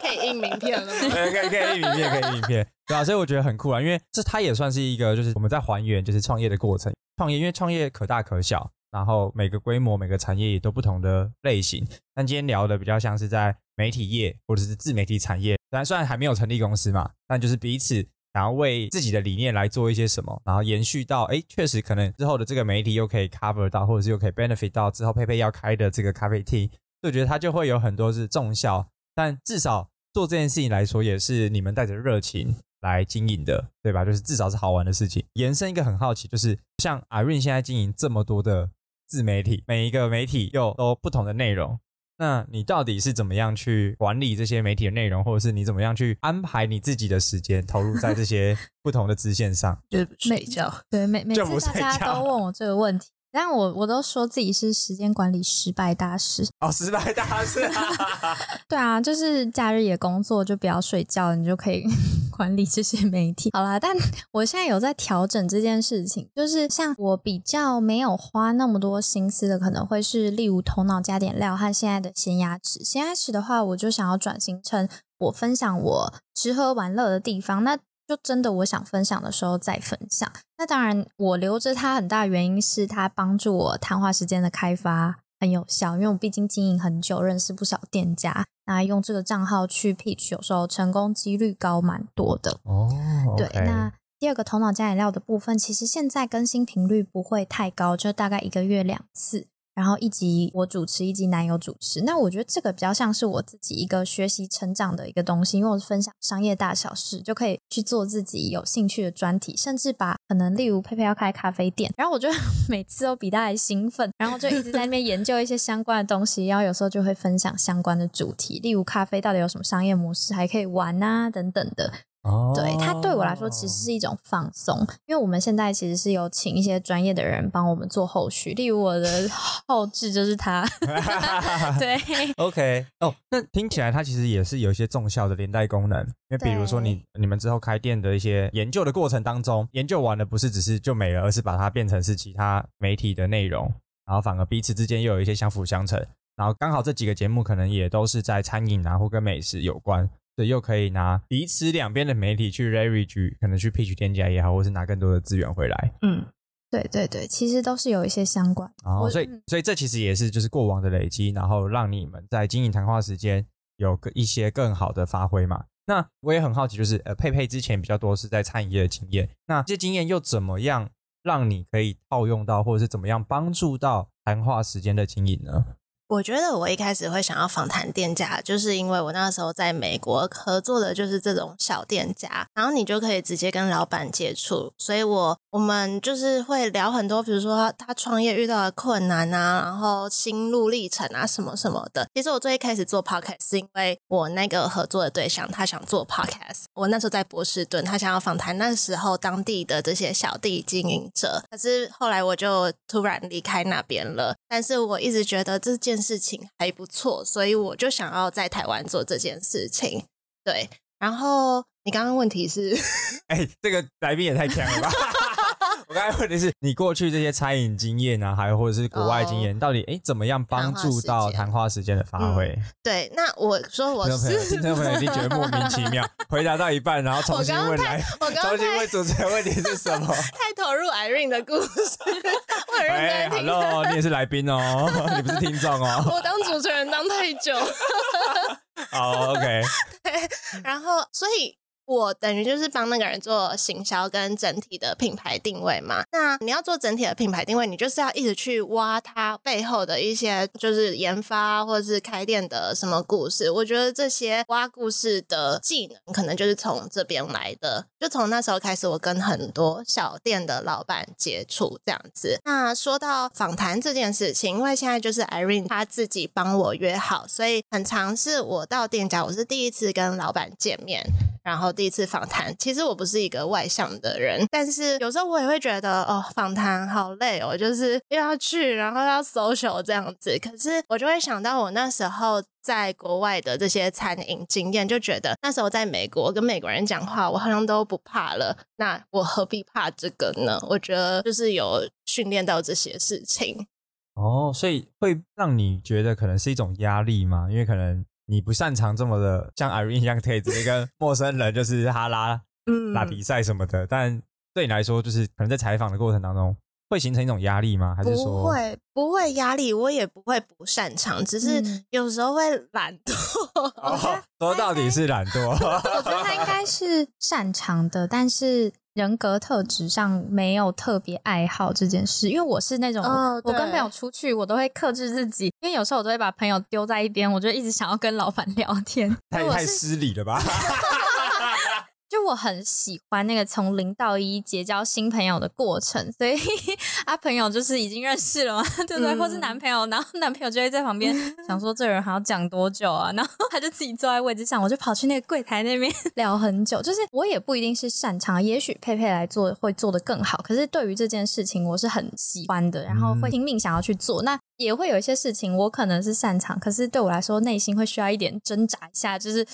可以印名片了吗？可以可以可以印名片，可以印名片，对啊，所以我觉得很酷啊，因为这它也算是一个，就是我们在还原，就是创业的过程。创业，因为创业可大可小，然后每个规模、每个产业也都不同的类型。但今天聊的比较像是在媒体业或者是自媒体产业，虽然虽然还没有成立公司嘛，但就是彼此想要为自己的理念来做一些什么，然后延续到哎，确实可能之后的这个媒体又可以 cover 到，或者是又可以 benefit 到之后佩佩要开的这个咖啡厅，就觉得它就会有很多是重效。但至少做这件事情来说，也是你们带着热情。来经营的，对吧？就是至少是好玩的事情。延伸一个很好奇，就是像 Irene 现在经营这么多的自媒体，每一个媒体又都不同的内容，那你到底是怎么样去管理这些媒体的内容，或者是你怎么样去安排你自己的时间，投入在这些 *laughs* 不同的支线上？就睡觉，对，每每次大家都问我这个问题。但我我都说自己是时间管理失败大师 *laughs* 哦，失败大师，*laughs* 对啊，就是假日也工作，就不要睡觉，你就可以 *laughs* 管理这些媒体。好啦，但我现在有在调整这件事情，就是像我比较没有花那么多心思的，可能会是例如头脑加点料和现在的咸鸭齿。咸鸭齿的话，我就想要转型成我分享我吃喝玩乐的地方。那就真的我想分享的时候再分享。那当然，我留着它很大原因是它帮助我谈话时间的开发很有效，因为我毕竟经营很久，认识不少店家。那用这个账号去 pitch，有时候成功几率高蛮多的。哦，对。那第二个头脑加饮料的部分，其实现在更新频率不会太高，就大概一个月两次。然后一集我主持，一集男友主持。那我觉得这个比较像是我自己一个学习成长的一个东西，因为我是分享商业大小事，就可以去做自己有兴趣的专题，甚至把可能例如佩佩要开咖啡店，然后我就 *laughs* 每次都比他还兴奋，然后就一直在那边研究一些相关的东西，然后有时候就会分享相关的主题，例如咖啡到底有什么商业模式，还可以玩啊等等的。对它对我来说其实是一种放松，因为我们现在其实是有请一些专业的人帮我们做后续，例如我的 *laughs* 后置就是他。*laughs* 对，OK，哦，那听起来它其实也是有一些重效的连带功能，因为比如说你你们之后开店的一些研究的过程当中，研究完了不是只是就没了，而是把它变成是其他媒体的内容，然后反而彼此之间又有一些相辅相成，然后刚好这几个节目可能也都是在餐饮啊或跟美食有关。对，又可以拿彼此两边的媒体去 leverage，可能去 pitch 店家也好，或是拿更多的资源回来。嗯，对对对，其实都是有一些相关。哦，所以所以这其实也是就是过往的累积，然后让你们在经营谈话时间有个一些更好的发挥嘛。那我也很好奇，就是呃佩佩之前比较多是在餐饮业的经验，那这些经验又怎么样让你可以套用到，或者是怎么样帮助到谈话时间的经营呢？我觉得我一开始会想要访谈店家，就是因为我那时候在美国合作的就是这种小店家，然后你就可以直接跟老板接触，所以我我们就是会聊很多，比如说他创业遇到的困难啊，然后心路历程啊什么什么的。其实我最一开始做 podcast 是因为我那个合作的对象他想做 podcast，我那时候在波士顿，他想要访谈那时候当地的这些小地经营者，可是后来我就突然离开那边了，但是我一直觉得这件。事情还不错，所以我就想要在台湾做这件事情。对，然后你刚刚问题是，哎，这个来宾也太强了吧！*laughs* 我刚才问的是你过去这些餐饮经验啊，还有或者是国外经验，到底哎怎么样帮助到谈话时间的发挥？对，那我说我是听众朋友已经觉得莫名其妙，*laughs* 回答到一半，然后重新问来，重新问主持人问题是什么？*laughs* 太投入 Irene 的故事，我认真听。Hello，你也是来宾哦，*laughs* 你不是听众哦。我当主持人当太久。好，OK。对，然后所以。我等于就是帮那个人做行销跟整体的品牌定位嘛。那你要做整体的品牌定位，你就是要一直去挖它背后的一些就是研发或者是开店的什么故事。我觉得这些挖故事的技能，可能就是从这边来的。就从那时候开始，我跟很多小店的老板接触这样子。那说到访谈这件事情，因为现在就是 Irene 他自己帮我约好，所以很常是我到店家，我是第一次跟老板见面，然后。第一次访谈，其实我不是一个外向的人，但是有时候我也会觉得哦，访谈好累哦，就是又要去，然后要 social 这样子。可是我就会想到我那时候在国外的这些餐饮经验，就觉得那时候在美国跟美国人讲话，我好像都不怕了。那我何必怕这个呢？我觉得就是有训练到这些事情。哦，所以会让你觉得可能是一种压力吗？因为可能。你不擅长这么的像 Irene 一样可以直接跟陌生人就是哈拉打比赛什么的，但对你来说，就是可能在采访的过程当中会形成一种压力吗？还是说不会不会压力？我也不会不擅长，只是有时候会懒惰。*laughs* 说到底是懒惰，我觉得他应该是擅长的，但是。人格特质上没有特别爱好这件事，因为我是那种，我跟朋友出去，我都会克制自己，因为有时候我都会把朋友丢在一边，我就一直想要跟老板聊天，*laughs* 太太失礼了吧。*laughs* 就我很喜欢那个从零到一结交新朋友的过程，所以啊，朋友就是已经认识了嘛，*laughs* 对不对？或是男朋友，然后男朋友就会在旁边 *laughs* 想说这人还要讲多久啊？*laughs* 然后他就自己坐在位置上，我就跑去那个柜台那边聊很久。就是我也不一定是擅长，也许佩佩来做会做的更好。可是对于这件事情，我是很喜欢的，然后会拼命想要去做。那也会有一些事情我可能是擅长，可是对我来说内心会需要一点挣扎一下，就是。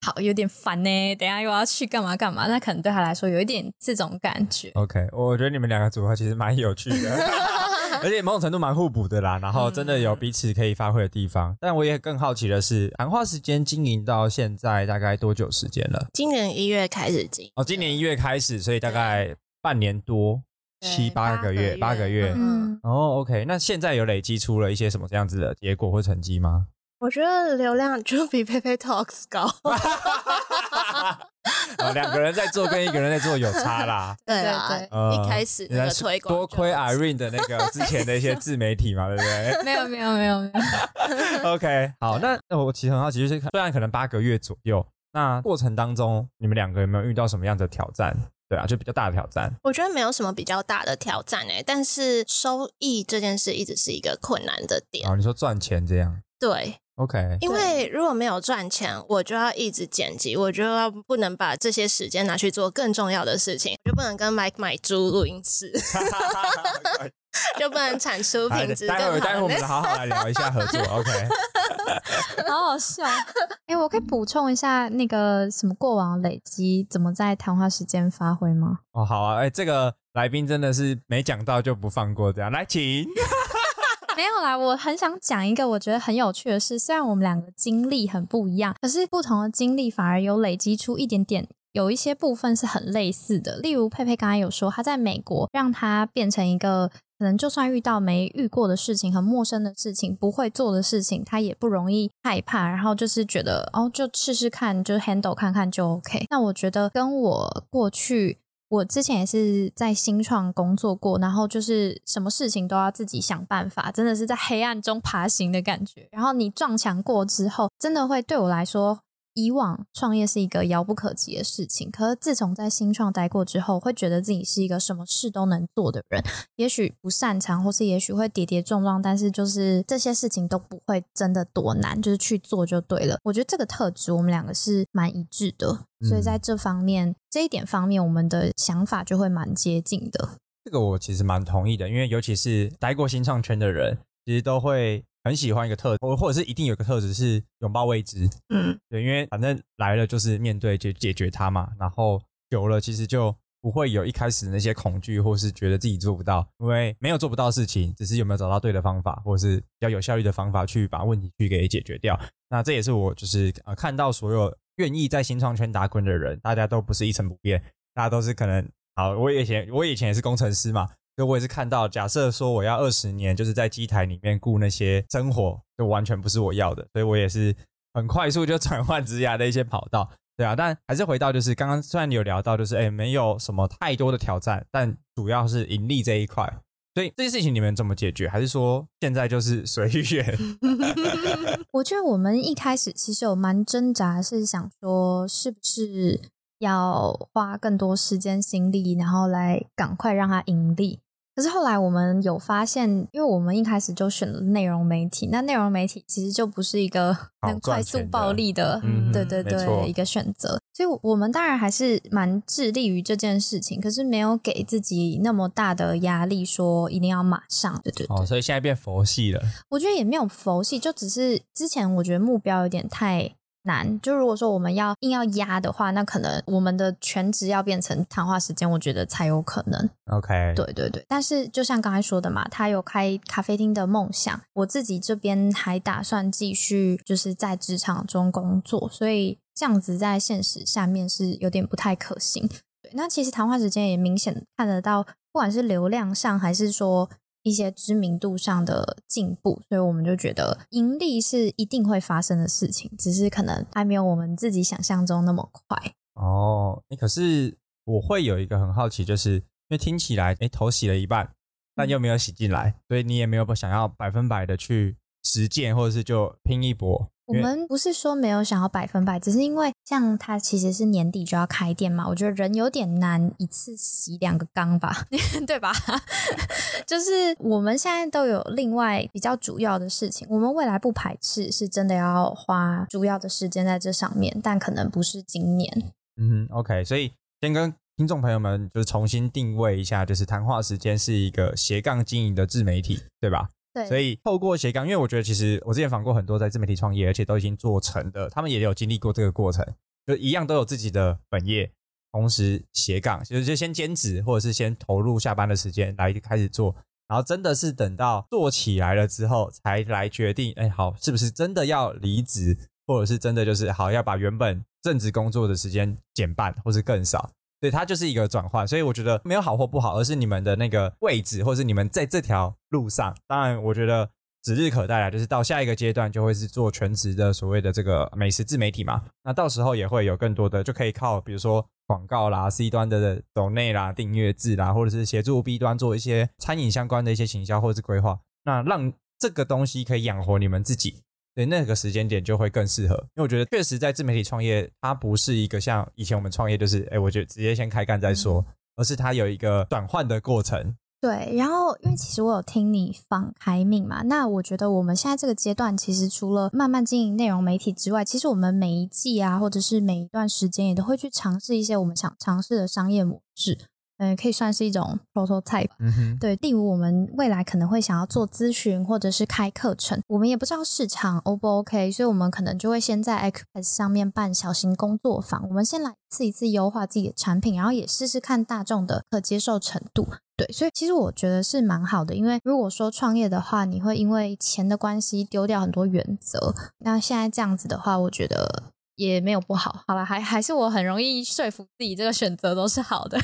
好，有点烦呢。等下又要去干嘛干嘛？那可能对他来说有一点这种感觉。OK，我觉得你们两个组合其实蛮有趣的，*laughs* 而且某种程度蛮互补的啦。然后真的有彼此可以发挥的地方。但我也更好奇的是，谈话时间经营到现在大概多久时间了？今年一月开始经哦，今年一月开始，所以大概半年多，七八个月，八个月。嗯，哦，OK，那现在有累积出了一些什么这样子的结果或成绩吗？我觉得流量就比 Pepe Talks 高，*laughs* 啊，两个人在做跟一个人在做有差啦。*laughs* 对啊，一开始那个推广，多亏 Irene 的那个之前的一些自媒体嘛，对不对？没有没有没有没有。*laughs* OK，好，那那我其实很好奇，就是虽然可能八个月左右，那过程当中你们两个有没有遇到什么样的挑战？对啊，就比较大的挑战。我觉得没有什么比较大的挑战哎，但是收益这件事一直是一个困难的点。哦，你说赚钱这样？对。OK，因为如果没有赚钱，我就要一直剪辑，我就要不能把这些时间拿去做更重要的事情，就不能跟 Mike 买租录音室，*laughs* *laughs* 就不能产出品质待会待会我们好好来聊一下合作。OK，*laughs* 好好笑。哎，我可以补充一下那个什么过往累积怎么在谈话时间发挥吗？哦，好啊。哎，这个来宾真的是没讲到就不放过，这样来请。没有啦，我很想讲一个我觉得很有趣的事。虽然我们两个经历很不一样，可是不同的经历反而有累积出一点点，有一些部分是很类似的。例如佩佩刚才有说，他在美国让他变成一个可能就算遇到没遇过的事情、很陌生的事情、不会做的事情，他也不容易害怕，然后就是觉得哦，就试试看，就 handle 看看就 OK。那我觉得跟我过去。我之前也是在新创工作过，然后就是什么事情都要自己想办法，真的是在黑暗中爬行的感觉。然后你撞墙过之后，真的会对我来说。以往创业是一个遥不可及的事情，可是自从在新创待过之后，会觉得自己是一个什么事都能做的人。也许不擅长，或是也许会跌跌撞撞，但是就是这些事情都不会真的多难，就是去做就对了。我觉得这个特质我们两个是蛮一致的，所以在这方面这一点方面，我们的想法就会蛮接近的。这个我其实蛮同意的，因为尤其是待过新创圈的人，其实都会。很喜欢一个特，或或者是一定有个特质是拥抱未知，嗯，对，因为反正来了就是面对解解决它嘛，然后久了其实就不会有一开始那些恐惧，或是觉得自己做不到，因为没有做不到事情，只是有没有找到对的方法，或者是比较有效率的方法去把问题去给解决掉。那这也是我就是呃看到所有愿意在新创圈打滚的人，大家都不是一成不变，大家都是可能好，我以前我以前也是工程师嘛。所以我也是看到，假设说我要二十年，就是在机台里面顾那些生活，就完全不是我要的。所以我也是很快速就转换职涯的一些跑道，对啊。但还是回到就是刚刚虽然你有聊到就是哎没有什么太多的挑战，但主要是盈利这一块。所以这些事情你们怎么解决？还是说现在就是随缘？*laughs* 我觉得我们一开始其实有蛮挣扎，是想说是不是要花更多时间心力，然后来赶快让它盈利。可是后来我们有发现，因为我们一开始就选了内容媒体，那内容媒体其实就不是一个能快速暴利的，对对对，一个选择。所以，我们当然还是蛮致力于这件事情，可是没有给自己那么大的压力，说一定要马上。对对哦，所以现在变佛系了。我觉得也没有佛系，就只是之前我觉得目标有点太。难，就如果说我们要硬要压的话，那可能我们的全职要变成谈话时间，我觉得才有可能。OK，对对对。但是就像刚才说的嘛，他有开咖啡厅的梦想，我自己这边还打算继续就是在职场中工作，所以这样子在现实下面是有点不太可行。对，那其实谈话时间也明显看得到，不管是流量上还是说。一些知名度上的进步，所以我们就觉得盈利是一定会发生的事情，只是可能还没有我们自己想象中那么快。哦，你可是我会有一个很好奇，就是因为听起来，哎，头洗了一半，但又没有洗进来，所以你也没有想要百分百的去实践，或者是就拼一波。我们不是说没有想要百分百，只是因为像它其实是年底就要开店嘛，我觉得人有点难一次洗两个缸吧，*laughs* 对吧？*laughs* 就是我们现在都有另外比较主要的事情，我们未来不排斥是真的要花主要的时间在这上面，但可能不是今年。嗯，OK，所以先跟听众朋友们就是重新定位一下，就是谈话时间是一个斜杠经营的自媒体，对吧？所以透过斜杠，因为我觉得其实我之前访过很多在自媒体创业，而且都已经做成的，他们也有经历过这个过程，就一样都有自己的本业，同时斜杠，其实就先兼职或者是先投入下班的时间来开始做，然后真的是等到做起来了之后，才来决定，哎，好，是不是真的要离职，或者是真的就是好要把原本正职工作的时间减半，或是更少。对，它就是一个转换，所以我觉得没有好或不好，而是你们的那个位置，或是你们在这条路上。当然，我觉得指日可待啊，就是到下一个阶段就会是做全职的所谓的这个美食自媒体嘛。那到时候也会有更多的，就可以靠比如说广告啦、C 端的抖内啦、订阅制啦，或者是协助 B 端做一些餐饮相关的一些行销或者是规划，那让这个东西可以养活你们自己。对那个时间点就会更适合，因为我觉得确实在自媒体创业，它不是一个像以前我们创业就是，哎，我就直接先开干再说，而是它有一个转换的过程。对，然后因为其实我有听你放开命嘛，那我觉得我们现在这个阶段，其实除了慢慢经营内容媒体之外，其实我们每一季啊，或者是每一段时间，也都会去尝试一些我们想尝试的商业模式。嗯，可以算是一种 prototype。嗯对，例如我们未来可能会想要做咨询，或者是开课程，我们也不知道市场 O 不 OK，所以我们可能就会先在 X 上面办小型工作坊，我们先来一次一次优化自己的产品，然后也试试看大众的可接受程度。对，所以其实我觉得是蛮好的，因为如果说创业的话，你会因为钱的关系丢掉很多原则。那现在这样子的话，我觉得也没有不好。好了，还还是我很容易说服自己，这个选择都是好的。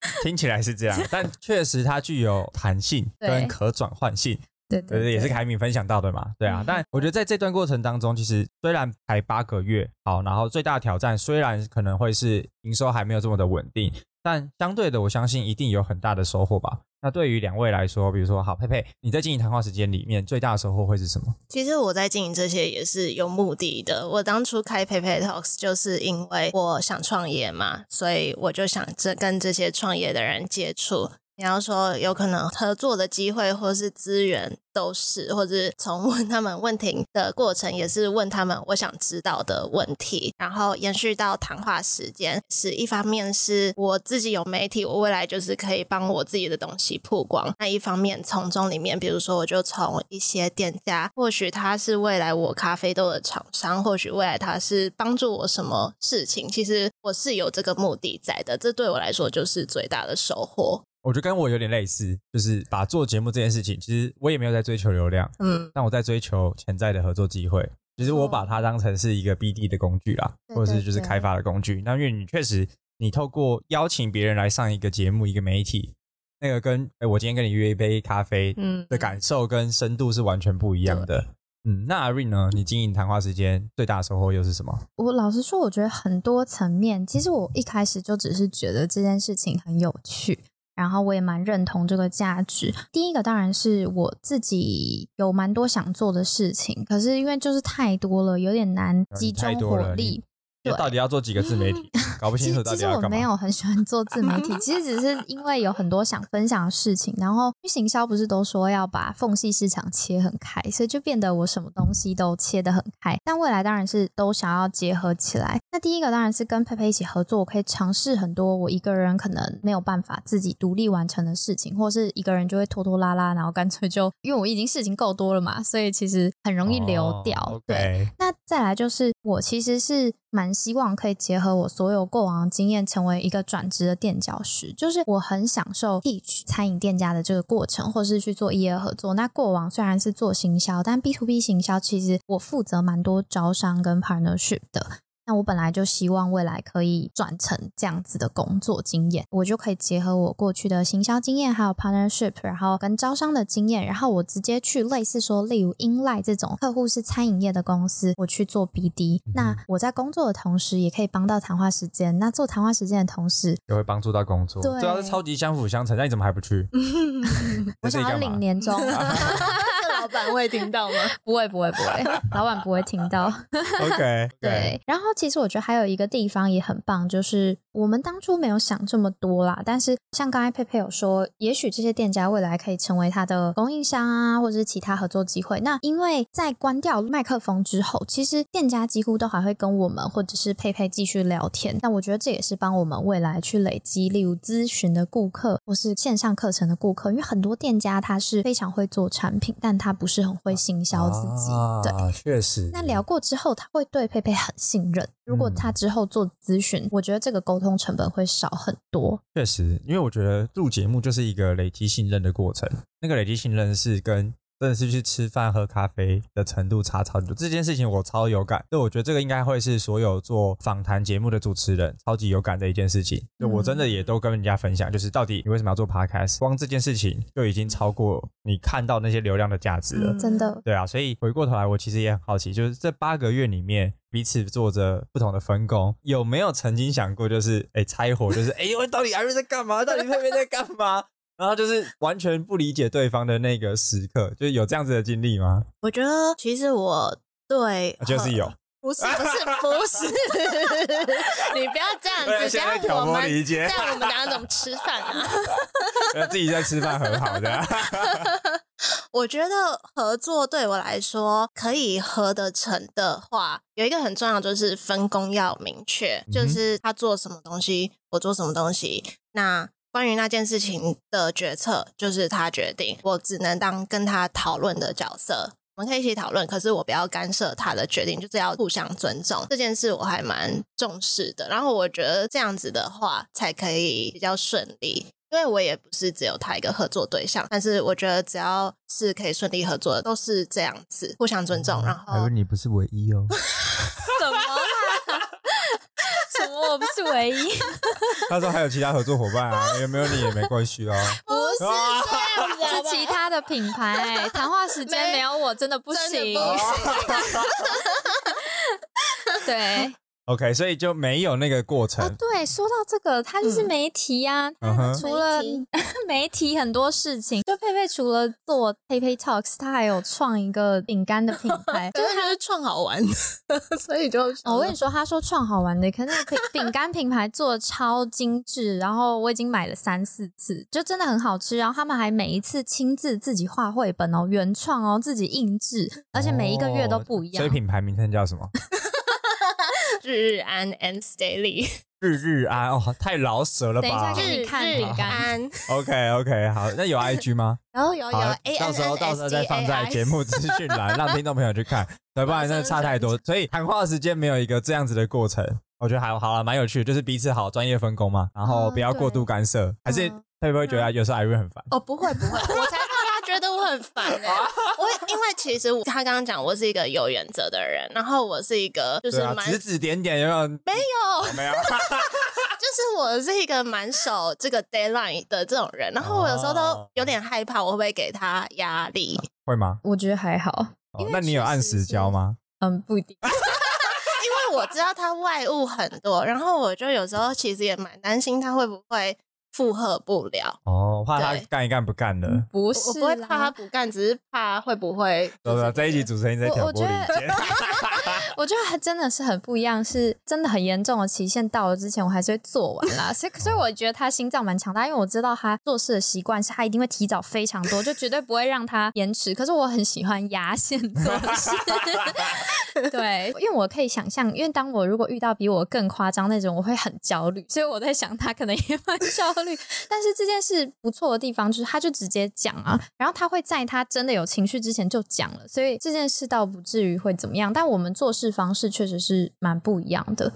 *laughs* 听起来是这样，*laughs* 但确实它具有弹性跟可转换性，对对，也是凯敏分享到的嘛，对啊。但我觉得在这段过程当中，其实虽然才八个月，好，然后最大的挑战虽然可能会是营收还没有这么的稳定，但相对的，我相信一定有很大的收获吧。那对于两位来说，比如说好佩佩，你在经营谈话时间里面最大的收获会是什么？其实我在经营这些也是有目的的。我当初开佩佩 Talks 就是因为我想创业嘛，所以我就想这跟这些创业的人接触。你要说有可能合作的机会或是资源都是，或者是从问他们问题的过程也是问他们我想知道的问题，然后延续到谈话时间，是一方面是我自己有媒体，我未来就是可以帮我自己的东西曝光。那一方面从中里面，比如说我就从一些店家，或许他是未来我咖啡豆的厂商，或许未来他是帮助我什么事情，其实我是有这个目的在的，这对我来说就是最大的收获。我觉得跟我有点类似，就是把做节目这件事情，其实我也没有在追求流量，嗯，但我在追求潜在的合作机会。其实我把它当成是一个 BD 的工具啦，或者是就是开发的工具。那因为你确实，你透过邀请别人来上一个节目，一个媒体，那个跟哎我今天跟你约一杯咖啡，嗯，的感受跟深度是完全不一样的。嗯，那阿瑞呢？你经营谈话时间最大的收获又是什么？我老实说，我觉得很多层面。其实我一开始就只是觉得这件事情很有趣，然后我也蛮认同这个价值。第一个当然是我自己有蛮多想做的事情，可是因为就是太多了，有点难集中火力。就到底要做几个自媒体？搞不清楚到底要干嘛。其实我没有很喜欢做自媒体，其实只是因为有很多想分享的事情。然后行销不是都说要把缝隙市场切很开，所以就变得我什么东西都切得很开。但未来当然是都想要结合起来。那第一个当然是跟佩佩一起合作，我可以尝试很多我一个人可能没有办法自己独立完成的事情，或是一个人就会拖拖拉拉，然后干脆就因为我已经事情够多了嘛，所以其实很容易流掉。对，那再来就是我其实是。蛮希望可以结合我所有过往经验，成为一个转职的垫脚石。就是我很享受 teach 餐饮店家的这个过程，或是去做业合作。那过往虽然是做行销，但 B to B 行销其实我负责蛮多招商跟 partnership 的。那我本来就希望未来可以转成这样子的工作经验，我就可以结合我过去的行销经验，还有 partnership，然后跟招商的经验，然后我直接去类似说，例如 inline 这种客户是餐饮业的公司，我去做 BD。那我在工作的同时，也可以帮到谈话时间。那做谈话时间的同时，也会帮助到工作。对，啊，是超级相辅相成。那你怎么还不去？*laughs* 我想要领年终。*laughs* 老板会听到吗？*laughs* 不会，不会，不会，*laughs* 老板不会听到。OK，*laughs* 对。然后，其实我觉得还有一个地方也很棒，就是我们当初没有想这么多啦。但是，像刚才佩佩有说，也许这些店家未来可以成为他的供应商啊，或者是其他合作机会。那因为在关掉麦克风之后，其实店家几乎都还会跟我们或者是佩佩继续聊天。那我觉得这也是帮我们未来去累积，例如咨询的顾客或是线上课程的顾客。因为很多店家他是非常会做产品，但他他不是很会行销自己，对，确实。那聊过之后，他会对佩佩很信任。如果他之后做咨询，我觉得这个沟通成本会少很多。确实，因为我觉得录节目就是一个累积信任的过程。那个累积信任是跟。真的是去吃饭喝咖啡的程度差超多，这件事情我超有感。就我觉得这个应该会是所有做访谈节目的主持人超级有感的一件事情。就我真的也都跟人家分享，就是到底你为什么要做 podcast？光这件事情就已经超过你看到那些流量的价值了。真的。对啊，所以回过头来，我其实也很好奇，就是这八个月里面彼此做着不同的分工，有没有曾经想过，就是哎拆伙，就是哎，我到底艾瑞在干嘛？到底佩佩在干嘛？然后就是完全不理解对方的那个时刻，就是有这样子的经历吗？我觉得其实我对就是有，不是不是不是，*laughs* 你不要这样子，这样我们这样我们两个怎么吃饭啊？*laughs* 自己在吃饭很好的。*laughs* 我觉得合作对我来说可以合得成的话，有一个很重要就是分工要明确，就是他做什么东西，我做什么东西，那。关于那件事情的决策，就是他决定，我只能当跟他讨论的角色。我们可以一起讨论，可是我不要干涉他的决定，就是要互相尊重。这件事我还蛮重视的。然后我觉得这样子的话，才可以比较顺利。因为我也不是只有他一个合作对象，但是我觉得只要是可以顺利合作的，都是这样子，互相尊重。然后，还有你不是唯一哦。*laughs* *laughs* 什么？什么？我不是唯一。*laughs* 他说还有其他合作伙伴啊，有没有你也没关系啊。*laughs* 不是这样子，*laughs* 是其他的品牌。谈话时间没有我真的不行。对。OK，所以就没有那个过程。对，说到这个，他就是媒体呀。除了 *laughs* 媒体很多事情，就佩佩除了做佩佩 Talks，他还有创一个饼干的品牌，*laughs* 就是他是创好玩，所以就我跟你说，他说创好玩的，可是饼饼干品牌做的超精致，然后我已经买了三四次，就真的很好吃。然后他们还每一次亲自自己画绘本哦，原创哦，自己印制，而且每一个月都不一样。所以品牌名称叫什么？*laughs* 日日安 and Daily，日日安哦，太老舍了吧？等一下给你看饼干。OK OK，好，那有 IG 吗？然后有有，到时候到时候再放在节目资讯栏，让听众朋友去看，对，不然真的差太多。所以谈话时间没有一个这样子的过程，我觉得还好了，蛮有趣，就是彼此好，专业分工嘛，然后不要过度干涉，还是会不会觉得有时候艾瑞很烦？哦，不会不会，我才。觉得我很烦哎，*laughs* 我因为其实他刚刚讲我是一个有原则的人，然后我是一个就是指指点点有没有？没有没有，*laughs* *laughs* 就是我是一个蛮守这个 deadline 的这种人，然后我有时候都有点害怕，我会不会给他压力？会吗？我觉得还好。那你有按时交吗？嗯，不一定。因为我知道他外物很多，然后我就有时候其实也蛮担心他会不会。负荷不了哦，怕他干一干不干了，不是，我不会怕他不干，只是怕会不会。对对，这一起主持人在挑拨离间。*laughs* *laughs* 我觉得还真的是很不一样，是真的很严重的期限到了之前，我还是会做完啦。所以，所以我觉得他心脏蛮强大，因为我知道他做事的习惯是他一定会提早非常多，就绝对不会让他延迟。可是我很喜欢压线做事，*laughs* 对，因为我可以想象，因为当我如果遇到比我更夸张那种，我会很焦虑。所以我在想，他可能也蛮焦虑。但是这件事不错的地方就是，他就直接讲啊，*laughs* 然后他会在他真的有情绪之前就讲了，所以这件事倒不至于会怎么样。但我们做事方式确实是蛮不一样的。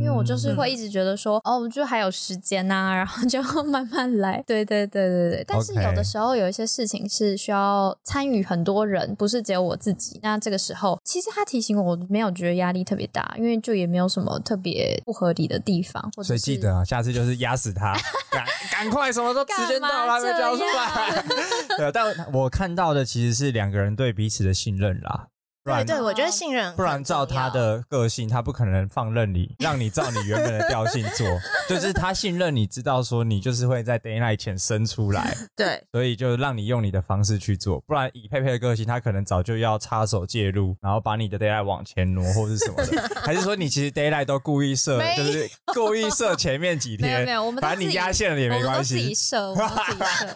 因为我就是会一直觉得说，哦，我就还有时间呐，然后 *laughs* 就慢慢来。对对对对对。但是有的时候有一些事情是需要参与很多人，不是只有我自己。那这个时候，其实他提醒我，没有觉得压力特别大，因为就也没有什么特别不合理的地方。所以记得啊，下次就是压死他，赶赶快，什么都时间到了还没交出来。*laughs* 对，但我看到的其实是两个人对彼此的信任啦。对对，我觉得信任。不然照他的个性，他不可能放任你，让你照你原本的调性做。*laughs* 就是他信任你，知道说你就是会在 d a y l i g h t 前生出来。*laughs* 对，所以就让你用你的方式去做。不然以佩佩的个性，他可能早就要插手介入，然后把你的 d a y l i g h t 往前挪，或是什么的。*laughs* 还是说你其实 d a y l i g h t 都故意设，就是故意设前面几天，没有，我们反正你压线了也没关系，自己设，我们自己设。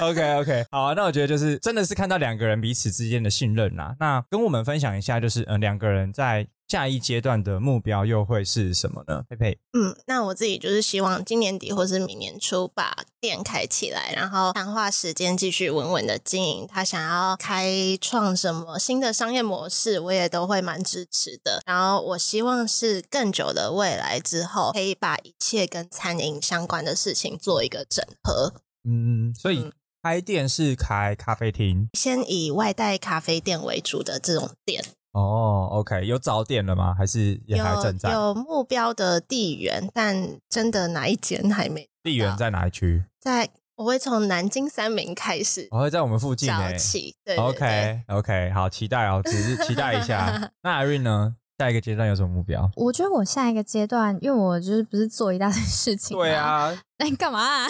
OK OK，好啊，那我觉得就是真的是看到两个人彼此之间的信任啊。那跟我们分享一下，就是嗯，两个人在下一阶段的目标又会是什么呢？佩佩，嗯，那我自己就是希望今年底或是明年初把店开起来，然后强化时间继续稳稳的经营。他想要开创什么新的商业模式，我也都会蛮支持的。然后我希望是更久的未来之后，可以把一切跟餐饮相关的事情做一个整合。嗯，所以开店是开咖啡厅，先以外带咖啡店为主的这种店。哦，OK，有早点了吗？还是也还正在？有目标的地缘，但真的哪一间还没？地缘在哪一区？在我会从南京三明开始，我会在我们附近诶。对，OK，OK，好，期待哦，只是期待一下。*laughs* 那 Irene 呢？下一个阶段有什么目标？我觉得我下一个阶段，因为我就是不是做一大堆事情。*laughs* 对啊，那你干嘛？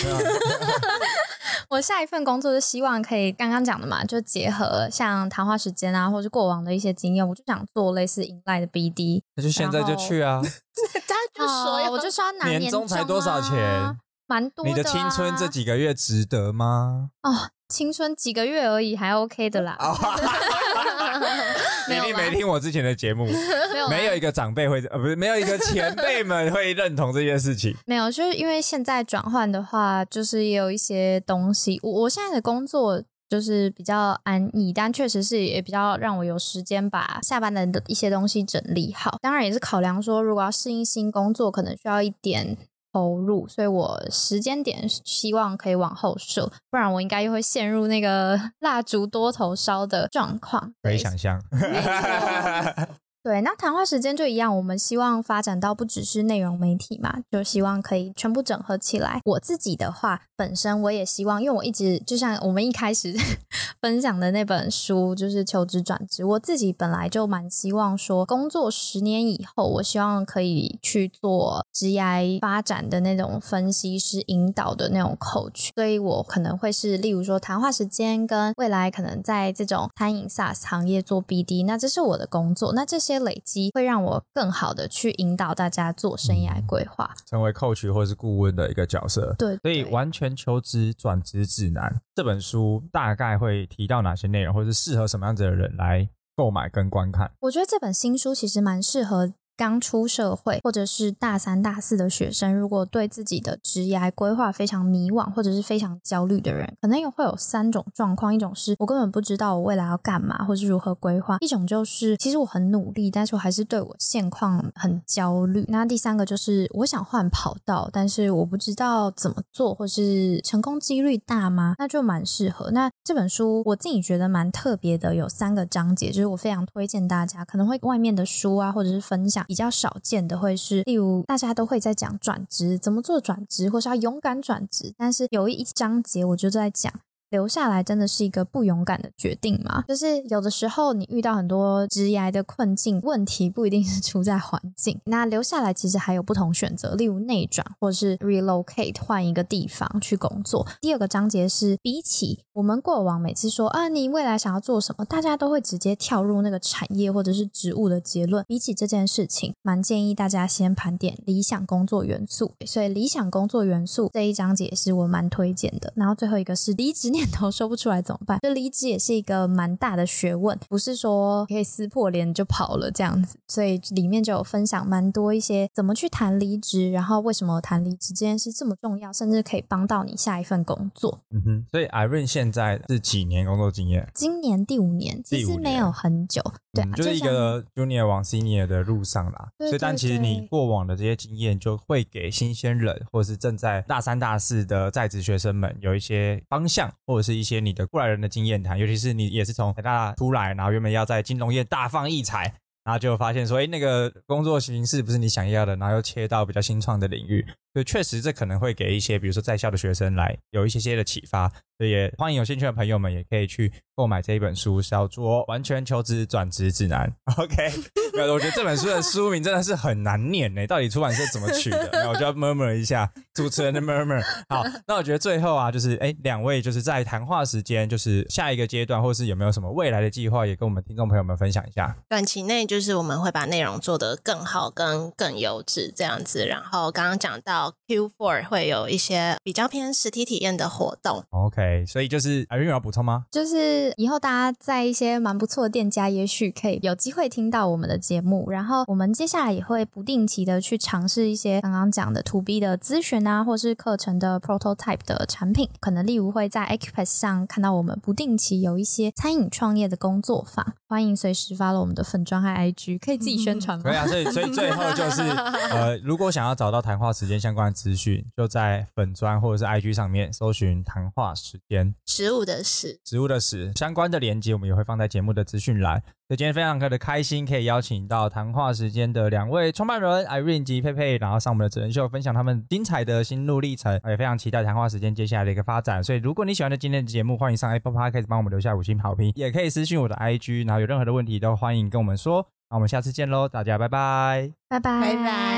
我下一份工作就希望可以刚刚讲的嘛，就结合像谈话时间啊，或者过往的一些经验，我就想做类似迎来的 BD。那就现在就去啊！*laughs* 他就说，我就说拿年终才多少钱？蛮多。你的青春这几个月值得吗？哦，青春几个月而已，还 OK 的啦。*laughs* 你一定没听我之前的节目，*laughs* 没有一个长辈会呃，不是没有一个前辈们会认同这件事情。*laughs* 没有，就是因为现在转换的话，就是也有一些东西。我我现在的工作就是比较安逸，但确实是也比较让我有时间把下班的一些东西整理好。当然也是考量说，如果要适应新工作，可能需要一点。投入，所以我时间点希望可以往后设，不然我应该又会陷入那个 *laughs* 蜡烛多头烧的状况。可以想象。*laughs* 对，那谈话时间就一样，我们希望发展到不只是内容媒体嘛，就希望可以全部整合起来。我自己的话，本身我也希望，因为我一直就像我们一开始 *laughs* 分享的那本书，就是求职转职，我自己本来就蛮希望说，工作十年以后，我希望可以去做职业发展的那种分析师、引导的那种 coach。所以我可能会是，例如说谈话时间跟未来可能在这种餐饮 SaaS 行业做 BD，那这是我的工作。那这些。累积会让我更好的去引导大家做生涯规划，成为 coach 或是顾问的一个角色。对，所以完全求职转职指南这本书大概会提到哪些内容，或者是适合什么样子的人来购买跟观看？我觉得这本新书其实蛮适合。刚出社会或者是大三、大四的学生，如果对自己的职业规划非常迷惘或者是非常焦虑的人，可能也会有三种状况：一种是我根本不知道我未来要干嘛，或是如何规划；一种就是其实我很努力，但是我还是对我现况很焦虑；那第三个就是我想换跑道，但是我不知道怎么做，或是成功几率大吗？那就蛮适合。那这本书我自己觉得蛮特别的，有三个章节，就是我非常推荐大家，可能会外面的书啊，或者是分享。比较少见的会是，例如大家都会在讲转职，怎么做转职，或是要勇敢转职。但是有一章节我就在讲，留下来真的是一个不勇敢的决定吗？就是有的时候你遇到很多职涯的困境，问题不一定是出在环境，那留下来其实还有不同选择，例如内转或者是 relocate 换一个地方去工作。第二个章节是比起我们过往每次说啊，你未来想要做什么，大家都会直接跳入那个产业或者是职务的结论。比起这件事情，蛮建议大家先盘点理想工作元素。所以理想工作元素这一章节是我蛮推荐的。然后最后一个是离职。念头说不出来怎么办？*laughs* 这离职也是一个蛮大的学问，不是说可以撕破脸就跑了这样子。所以里面就有分享蛮多一些怎么去谈离职，然后为什么谈离职这件事这么重要，甚至可以帮到你下一份工作。嗯哼，所以 Irene 现在是几年工作经验？今年第五年，其实没有很久，对，就是一个 Junior 往 Senior 的路上啦。所以，但其实你过往的这些经验，就会给新鲜人或是正在大三、大四的在职学生们有一些方向。或者是一些你的过来人的经验谈，尤其是你也是从北大出来，然后原本要在金融业大放异彩，然后就发现说，哎，那个工作形式不是你想要的，然后又切到比较新创的领域，就确实这可能会给一些比如说在校的学生来有一些些的启发。所以也欢迎有兴趣的朋友们也可以去购买这一本书，叫做《完全求职转职指南》。*laughs* OK，有，我觉得这本书的书名真的是很难念呢，到底出版社怎么取的？那我就要 murmur 一下主持人的 murmur。好，那我觉得最后啊，就是哎，两位就是在谈话时间，就是下一个阶段，或是有没有什么未来的计划，也跟我们听众朋友们分享一下。短期内就是我们会把内容做得更好、跟更优质这样子。然后刚刚讲到 Q4 会有一些比较偏实体体验的活动。OK。所以就是还有要补充吗？就是以后大家在一些蛮不错的店家，也许可以有机会听到我们的节目。然后我们接下来也会不定期的去尝试一些刚刚讲的 To B 的咨询啊，或是课程的 prototype 的产品。可能例如会在 Acupass 上看到我们不定期有一些餐饮创业的工作坊，欢迎随时发了我们的粉砖和 IG，可以自己宣传吗？可以啊。所以所以最后就是呃，如果想要找到谈话时间相关的资讯，就在粉砖或者是 IG 上面搜寻谈话时。间食物的食，食物的食相关的连接，我们也会放在节目的资讯栏。所以今天非常的开心，可以邀请到谈话时间的两位创办人 Irene 及佩佩，然后上我们的真人秀分享他们精彩的心路历程，也非常期待谈话时间接下来的一个发展。所以如果你喜欢的今天的节目，欢迎上 Apple Podcast 帮我们留下五星好评，也可以私信我的 IG，然后有任何的问题都欢迎跟我们说。那我们下次见喽，大家拜拜，拜拜，拜拜。